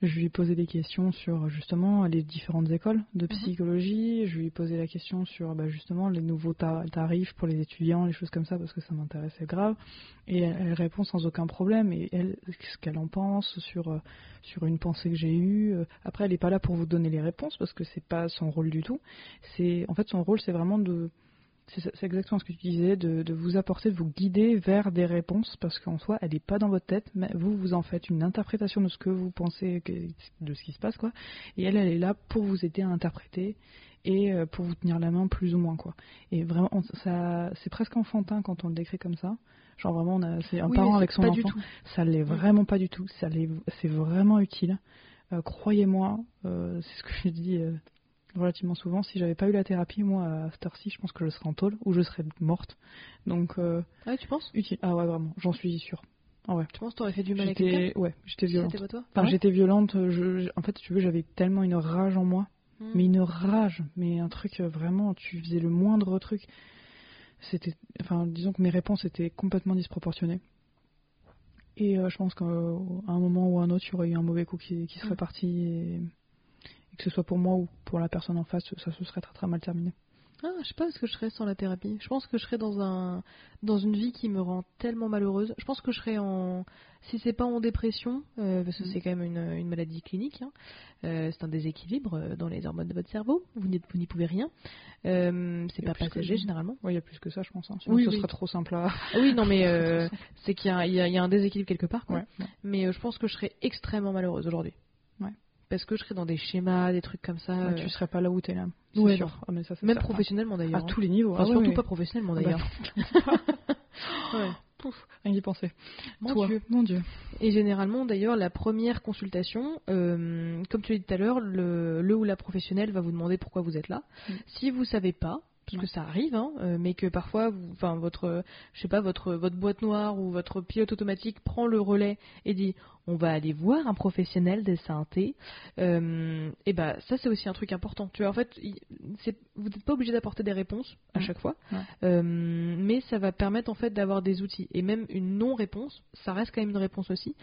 Je lui ai posé des questions sur justement les différentes écoles de psychologie. Je lui ai posé la question sur bah, justement les nouveaux ta- tarifs pour les étudiants, les choses comme ça, parce que ça m'intéressait grave. Et elle, elle répond sans aucun problème. Et elle, ce qu'elle en pense sur, euh, sur une pensée que j'ai eue. Euh, Après, elle n'est pas là pour vous donner les réponses, parce que c'est pas son rôle du tout. C'est En fait, son rôle, c'est vraiment de c'est exactement ce que tu disais, de, de vous apporter, de vous guider vers des réponses, parce qu'en soi, elle n'est pas dans votre tête, mais vous, vous en faites une interprétation de ce que vous pensez, que- de ce qui se passe, quoi. Et elle, elle est là pour vous aider à interpréter et euh, pour vous tenir la main plus ou moins, quoi. Et vraiment, on- ça, c'est presque enfantin quand on le décrit comme ça. Genre vraiment, c'est un Oui, parent avec son enfant. du tout. Ça l'est vraiment pas du tout. Ça l'est, c'est vraiment utile. Euh, croyez-moi, euh, c'est ce que je dis euh, relativement souvent. Si j'avais pas eu la thérapie, moi, à cette heure-ci, je pense que je serais en tôle ou je serais morte. Donc, euh, Ah, tu penses? utile. Ah ouais, vraiment, j'en suis sûre. Ah ouais. Tu penses que t'aurais fait du mal à quelqu'un? ouais, j'étais violente. c'était pas toi? Enfin, Ah ouais j'étais violente. Je, en fait, si tu veux, j'avais tellement une rage en moi, Hmm. mais une rage, mais un truc euh, vraiment. Tu faisais le moindre truc. C'était, enfin, disons que mes réponses étaient complètement disproportionnées. Et euh, je pense qu'à un moment ou à un autre, il y aurait eu un mauvais coup qui, qui serait Mm. parti et que ce soit pour moi ou pour la personne en face, ça se serait très très mal terminé. Ah, je sais pas ce que je serais sans la thérapie? Je pense que je serais dans un dans une vie qui me rend tellement malheureuse. Je pense que je serais en si c'est pas en dépression euh, parce que Mm. c'est quand même une, une maladie clinique. hein. Euh, c'est un déséquilibre euh, dans les hormones de votre cerveau. Vous n'y pouvez rien. Euh, c'est pas passager généralement. Ouais, il y a plus que ça, je pense. hein. Sinon, Oui, ce oui. serait trop simple à. Ah oui, non mais [laughs] c'est qu'il y, a- y un déséquilibre quelque part. quoi. Ouais. Mais je pense que je serais extrêmement malheureuse aujourd'hui. Ouais. Parce que je serais dans des schémas, des trucs comme ça. Ouais, tu serais pas là où t'es là. ouais, sûr. Ah, mais ça, c'est même certain. professionnellement À d'ailleurs. hein. tous les niveaux. Enfin, ah ouais, surtout pas professionnellement Ah bah, d'ailleurs. [laughs] Ouais. Pouf, rien d'y penser. Mon Toi, Dieu. mon Dieu. Et généralement, d'ailleurs, la première consultation, euh, comme tu l'as dit tout à l'heure, le, le ou la professionnelle va vous demander pourquoi vous êtes là. Mm. Si vous savez pas, parce que ça arrive, hein, euh, mais que parfois, vous- enfin votre, je sais pas, votre votre boîte noire ou votre pilote automatique prend le relais et dit, on va aller voir un professionnel de santé. Euh, et ben ça, c'est aussi un truc important. Tu vois, en fait, vous n'êtes pas obligé d'apporter des réponses à chaque fois, Ouais. euh, mais ça va permettre en fait d'avoir des outils. Et même une non-réponse, ça reste quand même une réponse aussi.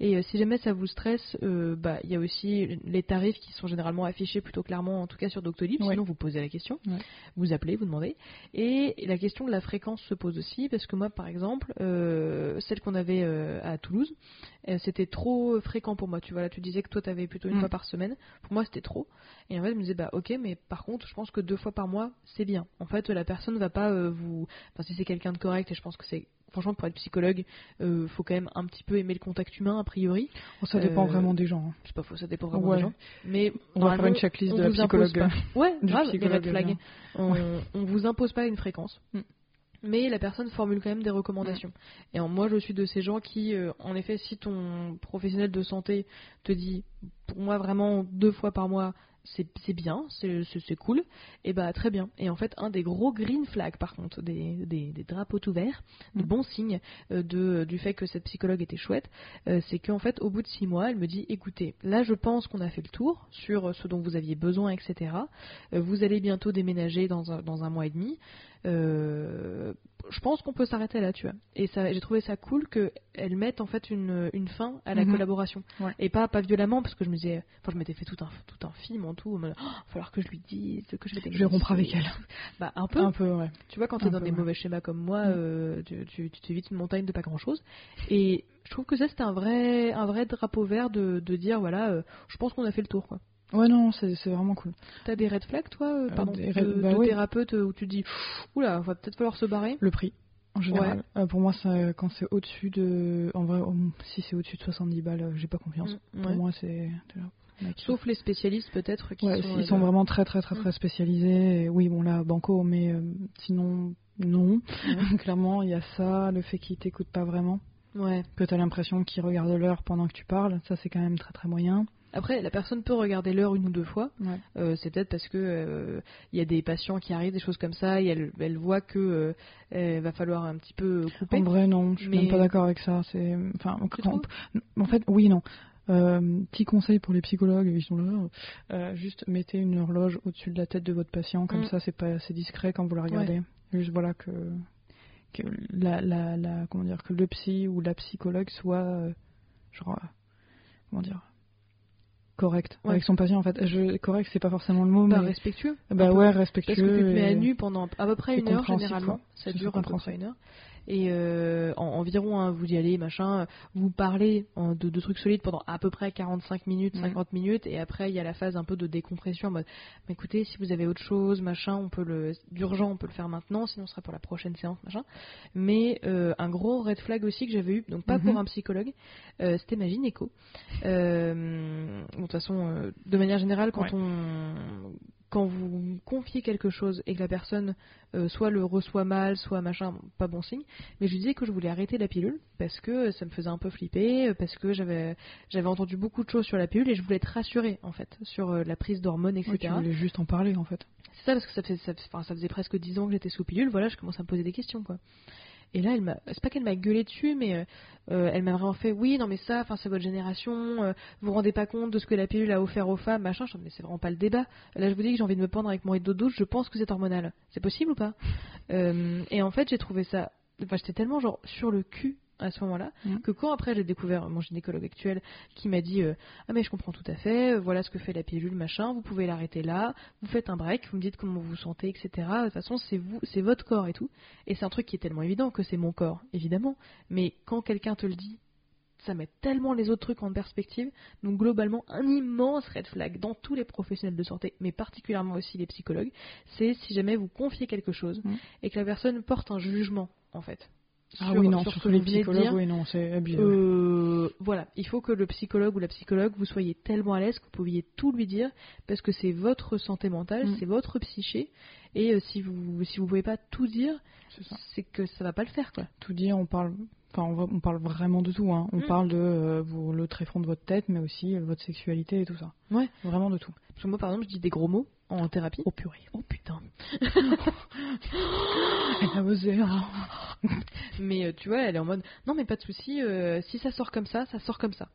Et euh, si jamais ça vous stresse, bah il y a aussi les tarifs qui sont généralement affichés plutôt clairement, en tout cas sur Doctolib. Ouais. Sinon, vous posez la question, Ouais. vous appelez, vous demandez. Et la question de la fréquence se pose aussi parce que moi, par exemple, celle qu'on avait à Toulouse, c'était trop fréquent pour moi. Tu vois, là, tu disais que toi, tu avais plutôt une Mm. fois par semaine. Pour moi, c'était trop. Et en fait, je me disais, bah ok, mais par contre, je pense que deux fois par mois, c'est bien. En fait, la personne va pas euh, vous. Enfin, si c'est quelqu'un de correct, et je pense que c'est. Franchement, pour être psychologue, euh, faut quand même un petit peu aimer le contact humain, a priori. Bon, ça dépend Euh, vraiment des gens. hein. C'est pas faux, ça dépend vraiment Ouais. des gens. Mais On va faire une checklist de la psychologue. Ouais, [laughs] grave, les psychologue, red flags. On, on vous impose pas une fréquence. Mm. Mais la personne formule quand même des recommandations. Et en- moi, je suis de ces gens qui, euh, en effet, si ton professionnel de santé te dit, pour moi, vraiment deux fois par mois, c'est bien, c'est cool, et bah très bien. Et en fait, un des gros green flags, par contre, des, des, des drapeaux tout verts, de Mm. bons signes euh, de, du fait que cette psychologue était chouette, euh, c'est qu'en fait, au bout de six mois, elle me dit écoutez, là, je pense qu'on a fait le tour sur ce dont vous aviez besoin, etc. Vous allez bientôt déménager dans un, dans un mois et demi. Euh, je pense qu'on peut s'arrêter là, tu vois. Et ça, j'ai trouvé ça cool qu'elle mette en fait une, une fin à la Mhm. collaboration. Ouais. Et pas, pas violemment, parce que je me disais, enfin, je m'étais fait tout un, tout un film en tout. Il va falloir que je lui dise, que je vais Je vais rompre avec elle. [laughs] Bah, un peu. Un peu, ouais. Tu vois, quand t'es dans peu, des ouais. mauvais schémas comme moi, Mm. euh, tu, tu, tu t'évites une montagne de pas grand chose. Et je trouve que ça, c'était un vrai, un vrai drapeau vert de, de dire, voilà, euh, je pense qu'on a fait le tour, quoi. Ouais, non, c'est vraiment cool. T'as des red flags, toi, euh, Euh, pardon, des de, bah de thérapeute euh, où tu te dis, oula, va peut-être falloir se barrer? Le prix, en général. Euh, pour moi, ça, quand c'est au-dessus de. En vrai, oh, si c'est au-dessus de 70 balles, j'ai pas confiance. Mm, Pour ouais. moi, c'est. Sauf les spécialistes, peut-être, qui Ouais, sont. ils sont de- vraiment très très très Mm. très spécialisés. Et oui, bon là, banco, mais euh, sinon, non. [laughs] Clairement, il y a ça, le fait qu'ils t'écoutent pas vraiment, Ouais. que t'as l'impression qu'ils regardent l'heure pendant que tu parles, ça c'est quand même très très moyen. Après, la personne peut regarder l'heure une ou deux fois. Ouais. Euh, c'est peut-être parce que euh, il y a des patients qui arrivent, des choses comme ça, et elle, elle voit que euh, va falloir un petit peu couper. En vrai, non, je suis Mais- même pas d'accord avec ça. C'est, enfin, en fait, oui, non. Petit conseil pour les psychologues, ils sont là. euh, juste mettez une horloge au-dessus de la tête de votre patient, comme Mm. ça, c'est pas assez discret quand vous la regardez. Juste voilà que, que la, la, la- comment dire, que le psy ou la psychologue soit, genre, comment dire, correct Ouais. avec son patient. En fait, je, correct, c'est pas forcément le mot, Bah, mais respectueux. bah ouais, Parce respectueux. que tu te mets à nu pendant à peu près une heure généralement. quoi. Ça dure à peu près une heure. Et euh, en, environ, hein, vous y allez, machin, vous parlez en- de, de trucs solides pendant à peu près 45 minutes, Ouais. 50 minutes, et après il y a la phase un peu de décompression en mode, bah, écoutez, si vous avez autre chose, machin, on peut le, d'urgent, on peut le faire maintenant, sinon ce sera pour la prochaine séance, machin. Mais euh, un gros red flag aussi que j'avais eu, donc pas Mhm. pour un psychologue, euh, c'était ma gynéco. Euh, bon, de toute façon, de manière générale, quand Ouais. on quand vous confiez quelque chose et que la personne euh, soit le reçoit mal, soit machin, pas bon signe. Mais je lui disais que je voulais arrêter la pilule parce que ça me faisait un peu flipper, euh, parce que j'avais j'avais entendu beaucoup de choses sur la pilule et je voulais être rassurée en fait sur euh, la prise d'hormones, etc. Ouais, tu voulais juste en parler en fait. C'est ça parce que ça, fait, ça, ça faisait presque 10 ans que j'étais sous pilule, voilà, je commence à me poser des questions quoi. Et là, elle m'a, c'est pas qu'elle m'a gueulé dessus, mais euh, euh, elle m'a vraiment fait, oui, non mais ça, enfin c'est votre génération, euh, vous vous rendez pas compte de ce que la pilule a offert aux femmes, machin. Je dis, mais c'est vraiment pas le débat. Là, je vous dis que j'ai envie de me pendre avec mon rideau de douche, je pense que c'est hormonal. C'est possible ou pas? Et en fait, j'ai trouvé ça, enfin j'étais tellement genre sur le cul à ce moment-là Mhm. que quand après j'ai découvert mon gynécologue actuel qui m'a dit euh, ah mais je comprends tout à fait, euh, voilà ce que fait la pilule, machin, vous pouvez l'arrêter là, vous faites un break, vous me dites comment vous vous sentez, etc. De toute façon, c'est vous, c'est votre corps et tout. Et c'est un truc qui est tellement évident que c'est mon corps, évidemment. Mais quand quelqu'un te le dit, ça met tellement les autres trucs en perspective. Donc globalement, un immense red flag dans tous les professionnels de santé, mais particulièrement aussi les psychologues, c'est si jamais vous confiez quelque chose Mm. et que la personne porte un jugement, en fait. Ah sur- oui, non, sur ce surtout que les psychologues, dire. oui, non, c'est abusé. Euh, voilà, il faut que le psychologue ou la psychologue vous soyez tellement à l'aise que vous pouviez tout lui dire parce que c'est votre santé mentale, Mm. c'est votre psyché et euh, si vous si vous pouvez pas tout dire, C'est que ça va pas le faire quoi. tout dire, on parle, enfin, on, va- on parle vraiment de tout. Hein. On Mm. parle de euh, vous- le tréfonds de votre tête, mais aussi votre sexualité et tout ça. Ouais. Vraiment de tout. Parce que moi par exemple, je dis des gros mots en thérapie. Oh purée. Oh putain. [laughs] Elle a osé. hein. [laughs] Mais euh, tu vois, elle est en mode non mais pas de souci, euh, si ça sort comme ça, ça sort comme ça.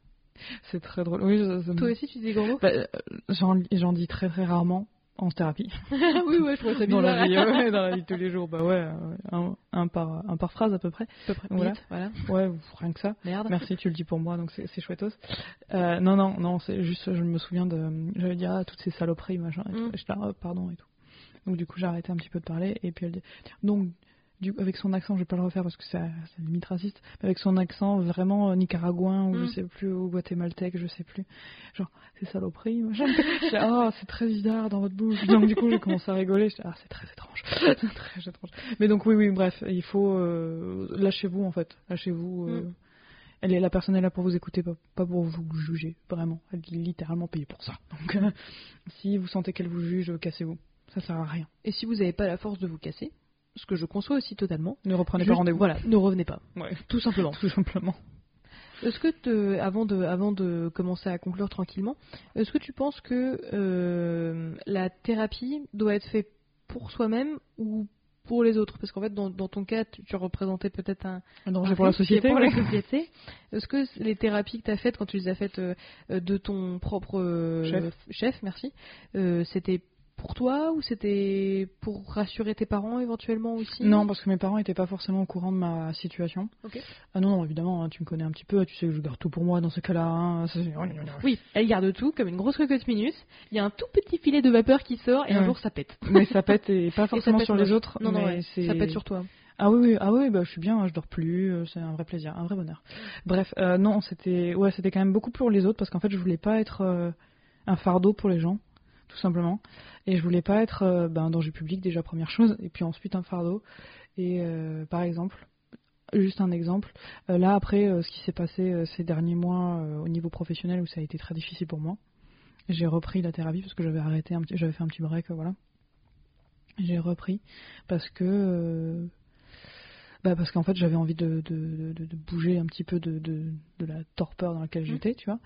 C'est très drôle. Oui, je- ça me- Toi aussi tu dis gros mots? Bah, euh, j'en, j'en dis très très rarement en thérapie. [laughs] Oui ouais, je trouve ça dans, bizarre. la vie, ouais, dans la vie de tous les jours. Bah ouais, un, un par, un par phrase à peu près. À peu près. Voilà. Voilà. Ouais, rien que ça. Merde. Merci, tu le dis pour moi, donc c'est, chouettos. Euh, non, non, non, c'est juste, je me souviens de. J'avais dit, ah, toutes ces saloperies, machin. Et tout. Mm. Là, Ah, pardon et tout. Donc du coup, j'ai arrêté un petit peu de parler. Et puis elle dit, donc, du, avec son accent, je vais pas le refaire parce que c'est, c'est limite raciste, mais avec son accent vraiment euh, nicaraguain ou Mm. je sais plus, ou guatémaltèque, je sais plus. Genre, ces saloperies, machin. Ah, c'est très bizarre dans votre bouche. Donc du coup, j'ai commencé à rigoler. J'étais, ah, c'est très étrange. C'est [laughs] très étrange. Mais donc oui, oui, bref, il faut euh, lâchez-vous en fait, lâchez-vous. euh, Mm. Elle est la personne est là pour vous écouter, pas, pas pour vous juger, vraiment. Elle est littéralement payée pour ça. Donc euh, [laughs] si vous sentez qu'elle vous juge, cassez-vous. Ça sert à rien. Et si vous n'avez pas la force de vous casser, ce que je conçois aussi totalement, Ne reprenez juste- pas rendez-vous. Voilà, ne revenez pas, Ouais, tout simplement. [laughs] tout simplement. Est-ce que, te- avant, de, avant de commencer à conclure tranquillement, est-ce que tu penses que euh, la thérapie doit être faite pour soi-même ou pour les autres? Parce qu'en fait, dans, dans ton cas, tu, tu représentais peut-être un, Un danger un pour la société. pour ouais. la société. Est-ce que les thérapies que tu as faites quand tu les as faites euh, euh, de ton propre euh, Chef. chef, merci, c'était pour toi ou c'était pour rassurer tes parents éventuellement aussi Non, parce que mes parents n'étaient pas forcément au courant de ma situation. Ah non, non, évidemment, hein, tu me connais un petit peu, tu sais que je garde tout pour moi dans ce cas-là. hein, ça, Oui, elle garde tout comme une grosse cocotte minute. Il y a un tout petit filet de vapeur qui sort et un jour ça pète. Mais ça pète et [laughs] pas forcément sur les autres. Non, non, mais ouais, ça pète sur toi. Ah oui, oui, ah oui, bah je suis bien, je dors plus, euh, c'est un vrai plaisir, un vrai bonheur. Bref, euh, non, c'était, ouais, c'était quand même beaucoup pour les autres parce qu'en fait, je voulais pas être euh, un fardeau pour les gens, tout simplement, et je voulais pas être euh, ben, danger public déjà première chose, et puis ensuite un fardeau. Et euh, par exemple, juste un exemple, euh, là après euh, ce qui s'est passé ces derniers mois au niveau professionnel où ça a été très difficile pour moi, j'ai repris la thérapie parce que j'avais arrêté, j'avais fait un petit break, voilà. J'ai repris parce que bah parce qu'en fait j'avais envie de, de, de, de bouger un petit peu de, de, de la torpeur dans laquelle Mhm. j'étais, tu vois.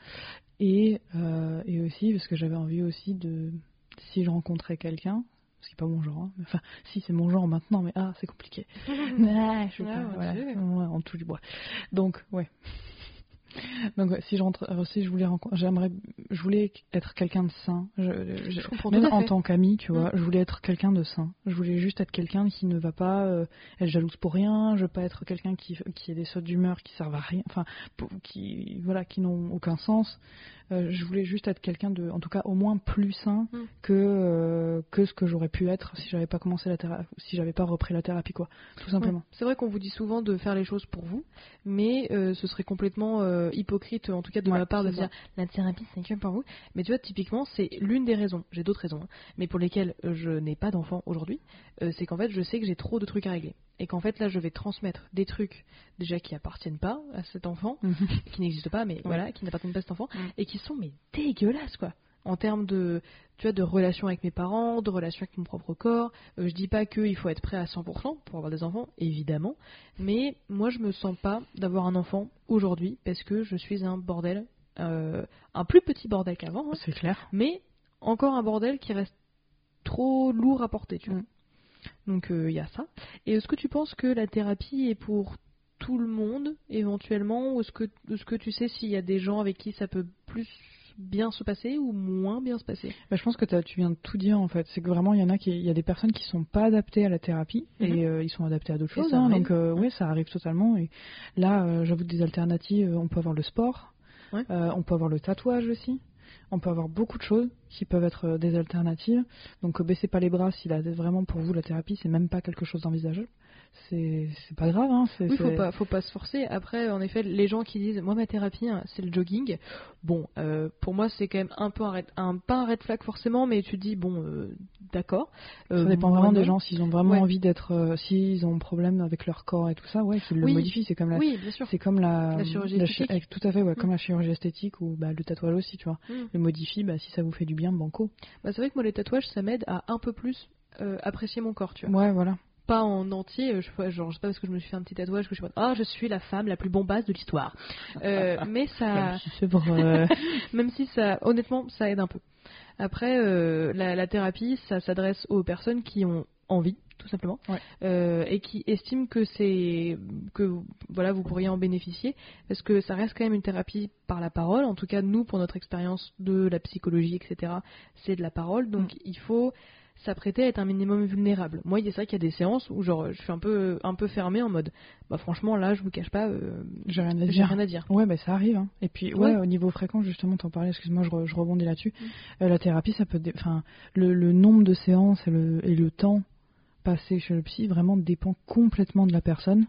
Et, euh, et aussi parce que j'avais envie aussi de si je rencontrais quelqu'un, ce qui n'est pas mon genre, hein, mais enfin si c'est mon genre maintenant, mais ah c'est compliqué. [laughs] Ah, je sais Ah, pas, mon voilà. Ouais, en tout du bois. Donc ouais. Donc si je rentre, euh, si je voulais j'aimerais, je voulais être quelqu'un de sain. Je, je- même en fait. tant qu'ami, tu vois, Mm. je voulais être quelqu'un de sain. Je voulais juste être quelqu'un qui ne va pas euh, être jalouse pour rien. Je veux pas être quelqu'un qui qui ait des sautes d'humeur qui servent à rien, enfin, qui voilà, qui n'ont aucun sens. Euh, je voulais juste être quelqu'un de, en tout cas, au moins plus sain Mm. que euh, que ce que j'aurais pu être si j'avais pas commencé la thérapie, si j'avais pas repris la thérapie, quoi, tout simplement. Ouais. C'est vrai qu'on vous dit souvent de faire les choses pour vous, mais ce serait complètement euh, hypocrite, en tout cas de Ouais, ma part, de dire la thérapie c'est que pour vous. Mais tu vois, typiquement, c'est l'une des raisons, j'ai d'autres raisons, hein, mais pour lesquelles euh, je n'ai pas d'enfant aujourd'hui, euh, c'est qu'en fait, je sais que j'ai trop de trucs à régler. Et qu'en fait, là, je vais transmettre des trucs déjà qui appartiennent pas à cet enfant, Mhm. qui n'existent pas, mais voilà, qui n'appartiennent pas à cet enfant, et qui sont mais dégueulasses quoi. En termes de, tu vois, de relation avec mes parents, de relation avec mon propre corps. Euh, je dis pas qu'il faut être prêt à 100% pour avoir des enfants, évidemment, mais moi je me sens pas d'avoir un enfant aujourd'hui parce que je suis un bordel, euh, un plus petit bordel qu'avant, hein, C'est clair. mais encore un bordel qui reste trop lourd à porter, tu vois. Mm. Donc il y a ça. Et est-ce que tu penses que la thérapie est pour tout le monde éventuellement ou est-ce que, est-ce que tu sais s'il y a des gens avec qui ça peut plus bien se passer ou moins bien se passer? Bah, je pense que tu viens de tout dire en fait. C'est que vraiment il y en a qui, il y a des personnes qui sont pas adaptées à la thérapie Mhm. et euh, ils sont adaptés à d'autres choses. hein. donc euh, ouais, ça arrive totalement. Et là, euh, j'avoue des alternatives. On peut avoir le sport, Ouais. euh, on peut avoir le tatouage aussi. On peut avoir beaucoup de choses qui peuvent être euh, des alternatives. Donc euh, baissez pas les bras si là, vraiment pour vous la thérapie c'est même pas quelque chose d'envisageable. C'est pas grave. Hein. Oui, faut pas, faut pas se forcer. Après, en effet, les gens qui disent, moi ma thérapie, hein, c'est le jogging. Bon, euh, pour moi, c'est quand même un peu un, red, un pas un red flag forcément, mais tu dis bon, euh, d'accord. Euh, Ça dépend vraiment des gens, s'ils ont vraiment Ouais. envie d'être, s'ils ont un problème avec leur corps et tout ça, ouais, qu'ils le Oui. modifient. C'est comme la, Oui. C'est comme la, La chirurgie chi- esthétique. avec- tout à fait, ouais, Mm. comme la chirurgie esthétique ou bah, le tatouage aussi, tu vois. Mm. Le modifie, bah, si ça vous fait du bien, banco. Bah, c'est vrai que moi, les tatouages, ça m'aide à un peu plus apprécier mon corps, tu vois. Ouais, voilà. Pas en entier, euh, je, genre, je sais pas parce que je me suis fait un petit tatouage que je suis ah, je suis la femme la plus bombasse de l'histoire. Euh, [laughs] mais ça, [laughs] même si ça, honnêtement, ça aide un peu. Après, euh, la, la thérapie, ça s'adresse aux personnes qui ont envie, tout simplement, Ouais. euh, et qui estiment que c'est que voilà, vous pourriez en bénéficier, parce que ça reste quand même une thérapie par la parole. En tout cas, nous, pour notre expérience de la psychologie, etc., c'est de la parole, donc il faut s'apprêter à être un minimum vulnérable. Moi, c'est vrai qu'il y a des séances où genre je suis un peu un peu fermée en mode, bah franchement là, je vous cache pas, euh, J'ai rien à dire. rien à dire. Ouais, bah, ça arrive. hein. Et puis, ouais, Ouais. au niveau fréquent, justement, t'en parlais, excuse-moi, je, re- je rebondis là-dessus. Mm. Euh, la thérapie, ça peut. Enfin, le, le nombre de séances et le, et le temps passé chez le psy vraiment dépend complètement de la personne.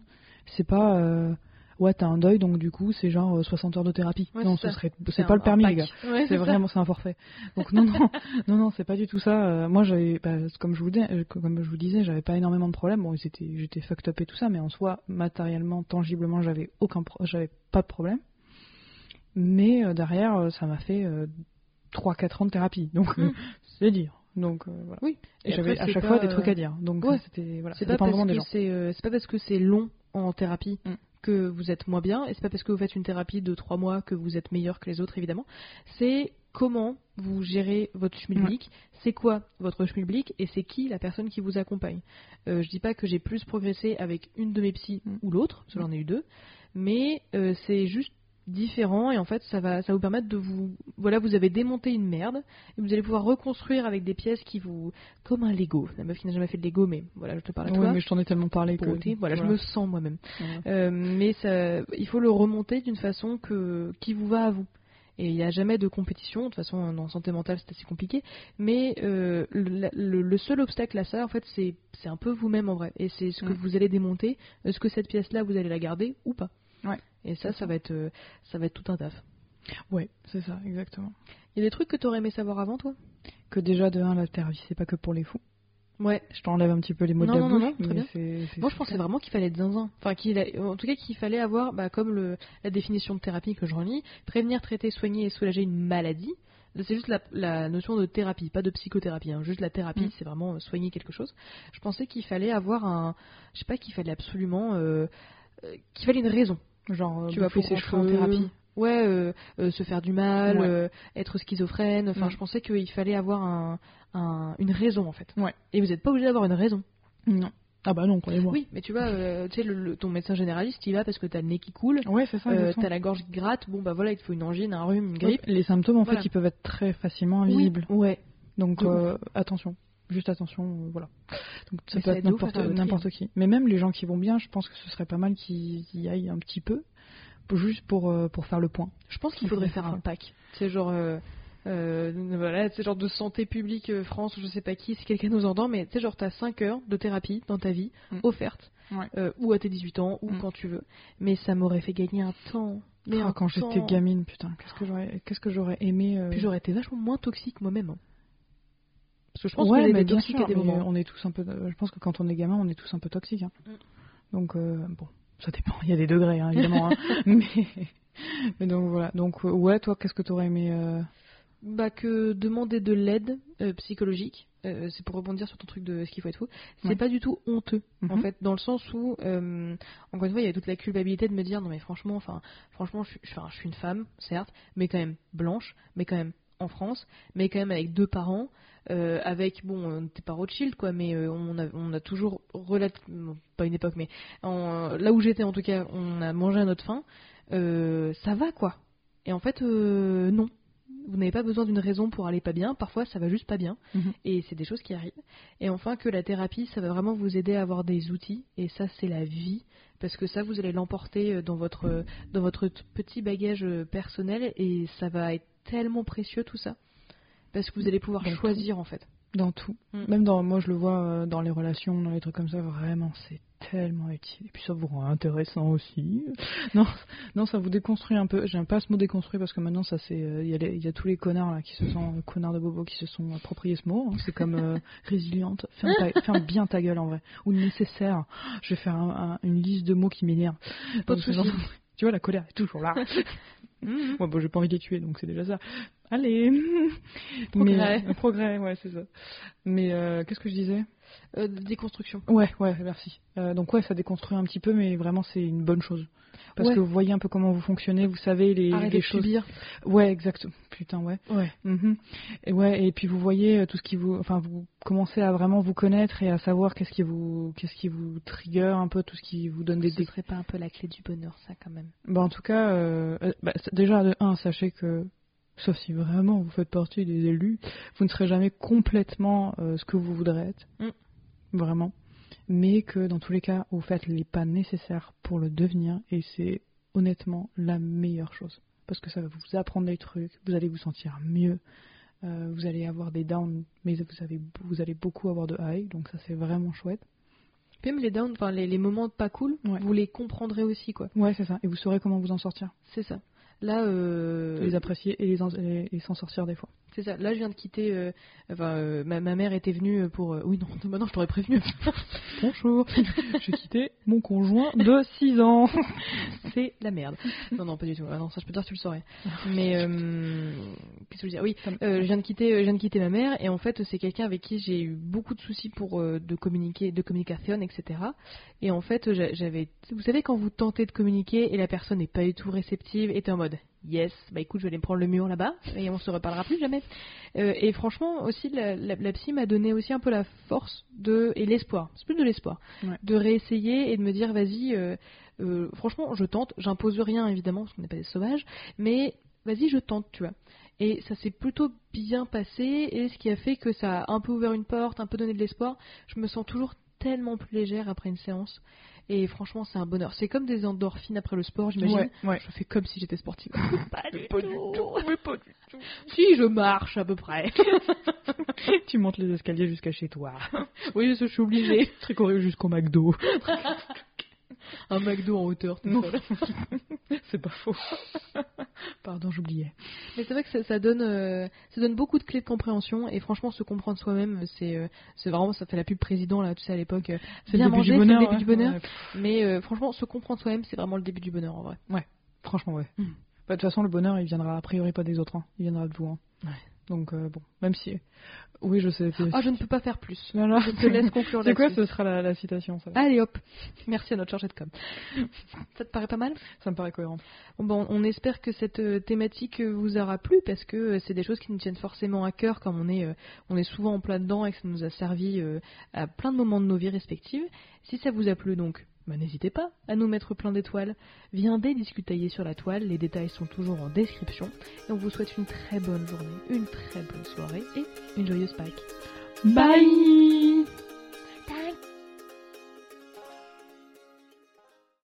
C'est pas. euh, ouais, t'as un deuil, donc du coup, c'est genre euh, 60 heures de thérapie. Ouais, non, ce serait. C'est pas le permis, les gars. [laughs] Ouais, c'est vraiment c'est un forfait. Donc non non [laughs] non non c'est pas du tout ça. Euh, moi j'avais bah, comme je vous dis, euh, comme je vous disais j'avais pas énormément de problèmes. Bon j'étais j'étais fucked up et tout ça, mais en soi matériellement tangiblement j'avais aucun pro- j'avais pas de problème. Mais euh, derrière euh, ça m'a fait 3-4 ans de thérapie donc euh, Mm. [laughs] c'est dire. Donc euh, voilà. Oui. Et Et j'avais à chaque fois des trucs euh, à dire. Donc ouais. c'était voilà. C'est pas parce que c'est euh, c'est pas parce que c'est long en thérapie Mm. Que vous êtes moins bien, et c'est pas parce que vous faites une thérapie de trois mois que vous êtes meilleur que les autres, évidemment. C'est comment vous gérez votre schmilblick, c'est quoi votre schmilblick, et c'est qui la personne qui vous accompagne. Euh, je dis pas que j'ai plus progressé avec une de mes psys Mm. ou l'autre, parce que j'en ai eu deux, mais euh, c'est juste différent et en fait ça va ça vous permettre de vous voilà vous avez démonté une merde et vous allez pouvoir reconstruire avec des pièces qui vous comme un Lego la meuf qui n'a jamais fait de Lego mais voilà je te parle à Ouais, toi mais je t'en ai tellement parlé que. voilà, je me sens moi-même Voilà. euh, mais ça, il faut le remonter d'une façon que, qui vous va à vous. Et il n'y a jamais de compétition, de toute façon en santé mentale c'est assez compliqué, mais euh, le, le- le seul obstacle à ça en fait c'est c'est un peu vous-même en vrai, et c'est ce que Mm. vous allez démonter, est-ce que cette pièce-là vous allez la garder ou pas? Ouais. Et ça, ça va être, euh, ça va être tout un taf. Ouais, c'est ça, exactement. Il y a des trucs que tu aurais aimé savoir avant toi? Que déjà, de 1, la thérapie, c'est pas que pour les fous. Ouais. Je t'enlève un petit peu les mots Non, de la non, bouche. non, très bien. c'est- c'est Moi, je pensais vraiment qu'il fallait être zinzin. Enfin, qu'il a- en tout cas, qu'il fallait avoir, bah, comme le, la définition de thérapie que je relis, prévenir, traiter, soigner et soulager une maladie. C'est juste la, la notion de thérapie, pas de psychothérapie. hein. Juste la thérapie, Mm. c'est vraiment euh, soigner quelque chose. Je pensais qu'il fallait avoir un, je sais pas, qu'il fallait absolument, euh, qu'il fallait une raison. Genre, tu tu vas vas ses cheveux en thérapie. Ouais, euh, euh, se faire du mal, Ouais. euh, être schizophrène. Enfin, Mm. je pensais qu'il fallait avoir un, un- une raison en fait. Ouais. Et vous n'êtes pas obligé d'avoir une raison. Non. Ah bah non, croyez-moi. Oui, mais tu vois, euh, tu sais, le- le- ton médecin généraliste, il va parce que t'as le nez qui coule, Ouais, c'est ça. euh, t'as la gorge qui gratte. Bon, bah voilà, il te faut une angine, un rhume, une grippe. Les symptômes, en Voilà. fait, ils peuvent être très facilement Oui, invisibles. Ouais. Donc, euh, attention. Juste attention, euh, voilà. Donc, ça Mais peut être n'importe tri, n'importe qui. Mais même les gens qui vont bien, je pense que ce serait pas mal qu'ils y aillent un petit peu, juste pour, euh, pour faire le point. Je pense qu'il faudrait faire un pack. C'est genre, euh, euh, voilà, c'est genre de santé publique euh, France, je sais pas qui, si quelqu'un nous entend, mais tu sais, genre t'as 5 heures de thérapie dans ta vie, Mm. Ouais. euh, ou à tes 18 ans, ou Mm. quand tu veux. Mais ça m'aurait fait gagner un temps. Mais un quand j'étais gamine, putain, qu'est-ce que j'aurais, qu'est-ce que j'aurais aimé. euh, Puis j'aurais été vachement moins toxique moi-même. hein. Parce que je pense ouais, qu'on est à des moments. on est tous un peu. Je pense que quand on est gamin, on est tous un peu toxiques. hein. Mm. Donc euh, bon, ça dépend. Il y a des degrés, hein, évidemment. hein. [laughs] mais, mais donc voilà. Donc euh, ouais, toi, qu'est-ce que t'aurais aimé euh, Bah que demander de l'aide euh, psychologique, euh, c'est pour rebondir sur ton truc de ce qu'il faut être fou, c'est Ouais. pas du tout honteux en Mhm. fait, dans le sens où, euh, encore une fois, il y a toute la culpabilité de me dire non mais franchement, enfin, franchement, je suis une femme, certes, mais quand même blanche, mais quand même en France, mais quand même avec deux parents, euh, avec bon, euh, t'es pas Rothschild quoi, mais euh, on a, on a toujours relativement, pas une époque, mais en- là où j'étais en tout cas, on a mangé à notre faim, euh, ça va quoi. Et en fait, non. Vous n'avez pas besoin d'une raison pour aller pas bien. Parfois, ça va juste pas bien. Mhm. Et c'est des choses qui arrivent. Et enfin, que la thérapie, ça va vraiment vous aider à avoir des outils. Et ça, c'est la vie. Parce que ça, vous allez l'emporter dans votre, dans votre petit bagage personnel. Et ça va être tellement précieux, tout ça. Parce que vous allez pouvoir Dans choisir, en fait. dans tout Mm. Même dans, moi, je le vois euh, dans les relations, dans les trucs comme ça. Vraiment, c'est tellement utile. Et puis ça vous rend intéressant aussi. [laughs] Non, non, ça vous déconstruit un peu. J'aime pas ce mot déconstruit parce que maintenant, ça c'est, euh, il y, a y tous les connards là qui se sont, connards de bobo qui se sont appropriés ce mot. hein. C'est comme euh, [laughs] résiliente. Ferme, ta- ferme bien ta gueule en vrai. Ou nécessaire. Je vais faire un- un- une liste de mots qui m'énervent. [laughs] Tu vois, la colère est toujours là. Moi, bon, j'ai pas envie de les tuer, donc c'est déjà ça. Allez [laughs] Progrès. Mais, euh, progrès, ouais, c'est ça. Mais euh, qu'est-ce que je disais? Euh, déconstruction. Ouais, ouais, merci. Euh, donc ouais, ça déconstruit un petit peu, mais vraiment c'est une bonne chose. Parce Ouais. que vous voyez un peu comment vous fonctionnez, vous savez les, Arrêtez les de choses. subir. Ouais, exact. Putain, ouais. Ouais. Mhm. Et ouais, et puis vous voyez tout ce qui vous, enfin vous commencez à vraiment vous connaître et à savoir qu'est-ce qui vous, qu'est-ce qui vous trigger un peu, tout ce qui vous donne des Ce serait pas un peu la clé du bonheur, ça, quand même. Bah en tout cas, euh, bah, déjà de un, sachez que sauf si vraiment vous faites partie des élus, vous ne serez jamais complètement euh, ce que vous voudrez être, Mm. vraiment. Mais que dans tous les cas, vous faites les pas nécessaires pour le devenir et c'est honnêtement la meilleure chose parce que ça va vous apprendre des trucs, vous allez vous sentir mieux. euh, vous allez avoir des downs, mais vous, avez, vous allez beaucoup avoir de high, donc ça c'est vraiment chouette. Puis même les downs, enfin les, les moments pas cool, Ouais. vous les comprendrez aussi, quoi. Ouais, c'est ça. Et vous saurez comment vous en sortir. C'est ça. Là, euh, Les apprécier et les, s'en sortir des fois. c'est ça. Là, je viens de quitter. euh, enfin, euh, ma, ma mère était venue pour. oui, non, [laughs] non, je t'aurais prévenu. [laughs] Bonjour, j'ai quitté mon conjoint de 6 ans. [laughs] c'est la merde. Non, non, pas du tout. Ah non, ça, je peux te dire, tu le saurais. Mais qu'est-ce que je veux dire? Oui, je viens de quitter, je viens de quitter ma mère et en fait, c'est quelqu'un avec qui j'ai eu beaucoup de soucis pour de communiquer, de communication, etc. Et en fait, j'a- j'avais, vous savez, quand vous tentez de communiquer et la personne n'est pas du tout réceptive, t'es en mode yes, bah écoute, je vais aller me prendre le mur là-bas et on se reparlera plus jamais. Euh, et franchement, aussi, la, la, la psy m'a donné aussi un peu la force de et l'espoir. C'est plus de l'espoir, Ouais. de réessayer et de me dire vas-y. euh, euh, franchement, je tente. J'impose rien évidemment parce qu'on n'est pas des sauvages, mais vas-y, je tente, tu vois. Et ça s'est plutôt bien passé, et ce qui a fait que ça a un peu ouvert une porte, un peu donné de l'espoir. Je me sens toujours tellement plus légère après une séance. Et franchement, c'est un bonheur. C'est comme des endorphines après le sport, j'imagine. Ouais, ouais. Je fais comme si j'étais sportive. [laughs] pas du Pas tout. du tout, mais pas du tout. Si, je marche à peu près. [laughs] tu montes les escaliers jusqu'à chez toi. oui, je suis obligée. Tricoré jusqu'au McDo. [laughs] Un McDo en hauteur, tout. [laughs] C'est pas faux. [laughs] Pardon, j'oubliais. Mais c'est vrai que ça, ça donne, euh, ça donne beaucoup de clés de compréhension et franchement se comprendre soi-même, c'est, euh, c'est vraiment ça fait la pub président là, tu sais à l'époque. euh, C'est bien le début manger, du bonheur. c'est le début ouais. du bonheur. Ouais, Mais franchement se comprendre soi-même, c'est vraiment le début du bonheur en vrai. franchement, ouais. Mm. Bah, De toute façon, le bonheur, il viendra a priori pas des autres. hein. Il viendra de vous. hein. Ouais. Donc, euh, bon, même si. Oui, je sais. Ah, je ne peux pas faire plus. Voilà. Je te laisse conclure C'est quoi. Ce sera la, la citation, ça. Allez hop, merci à notre chargé de com. Ça te paraît pas mal? Ça me paraît cohérent. Bon, on espère que cette euh, thématique euh, vous aura plu parce que c'est des choses qui nous tiennent forcément à cœur comme on est, on est souvent en plein dedans et que ça nous a servi à plein de moments de nos vies respectives. Si ça vous a plu donc, ben, n'hésitez pas à nous mettre plein d'étoiles. Viendez discutailler sur la toile, les détails sont toujours en description. Et on vous souhaite une très bonne journée, une très bonne soirée et une joyeuse Pâques. Bye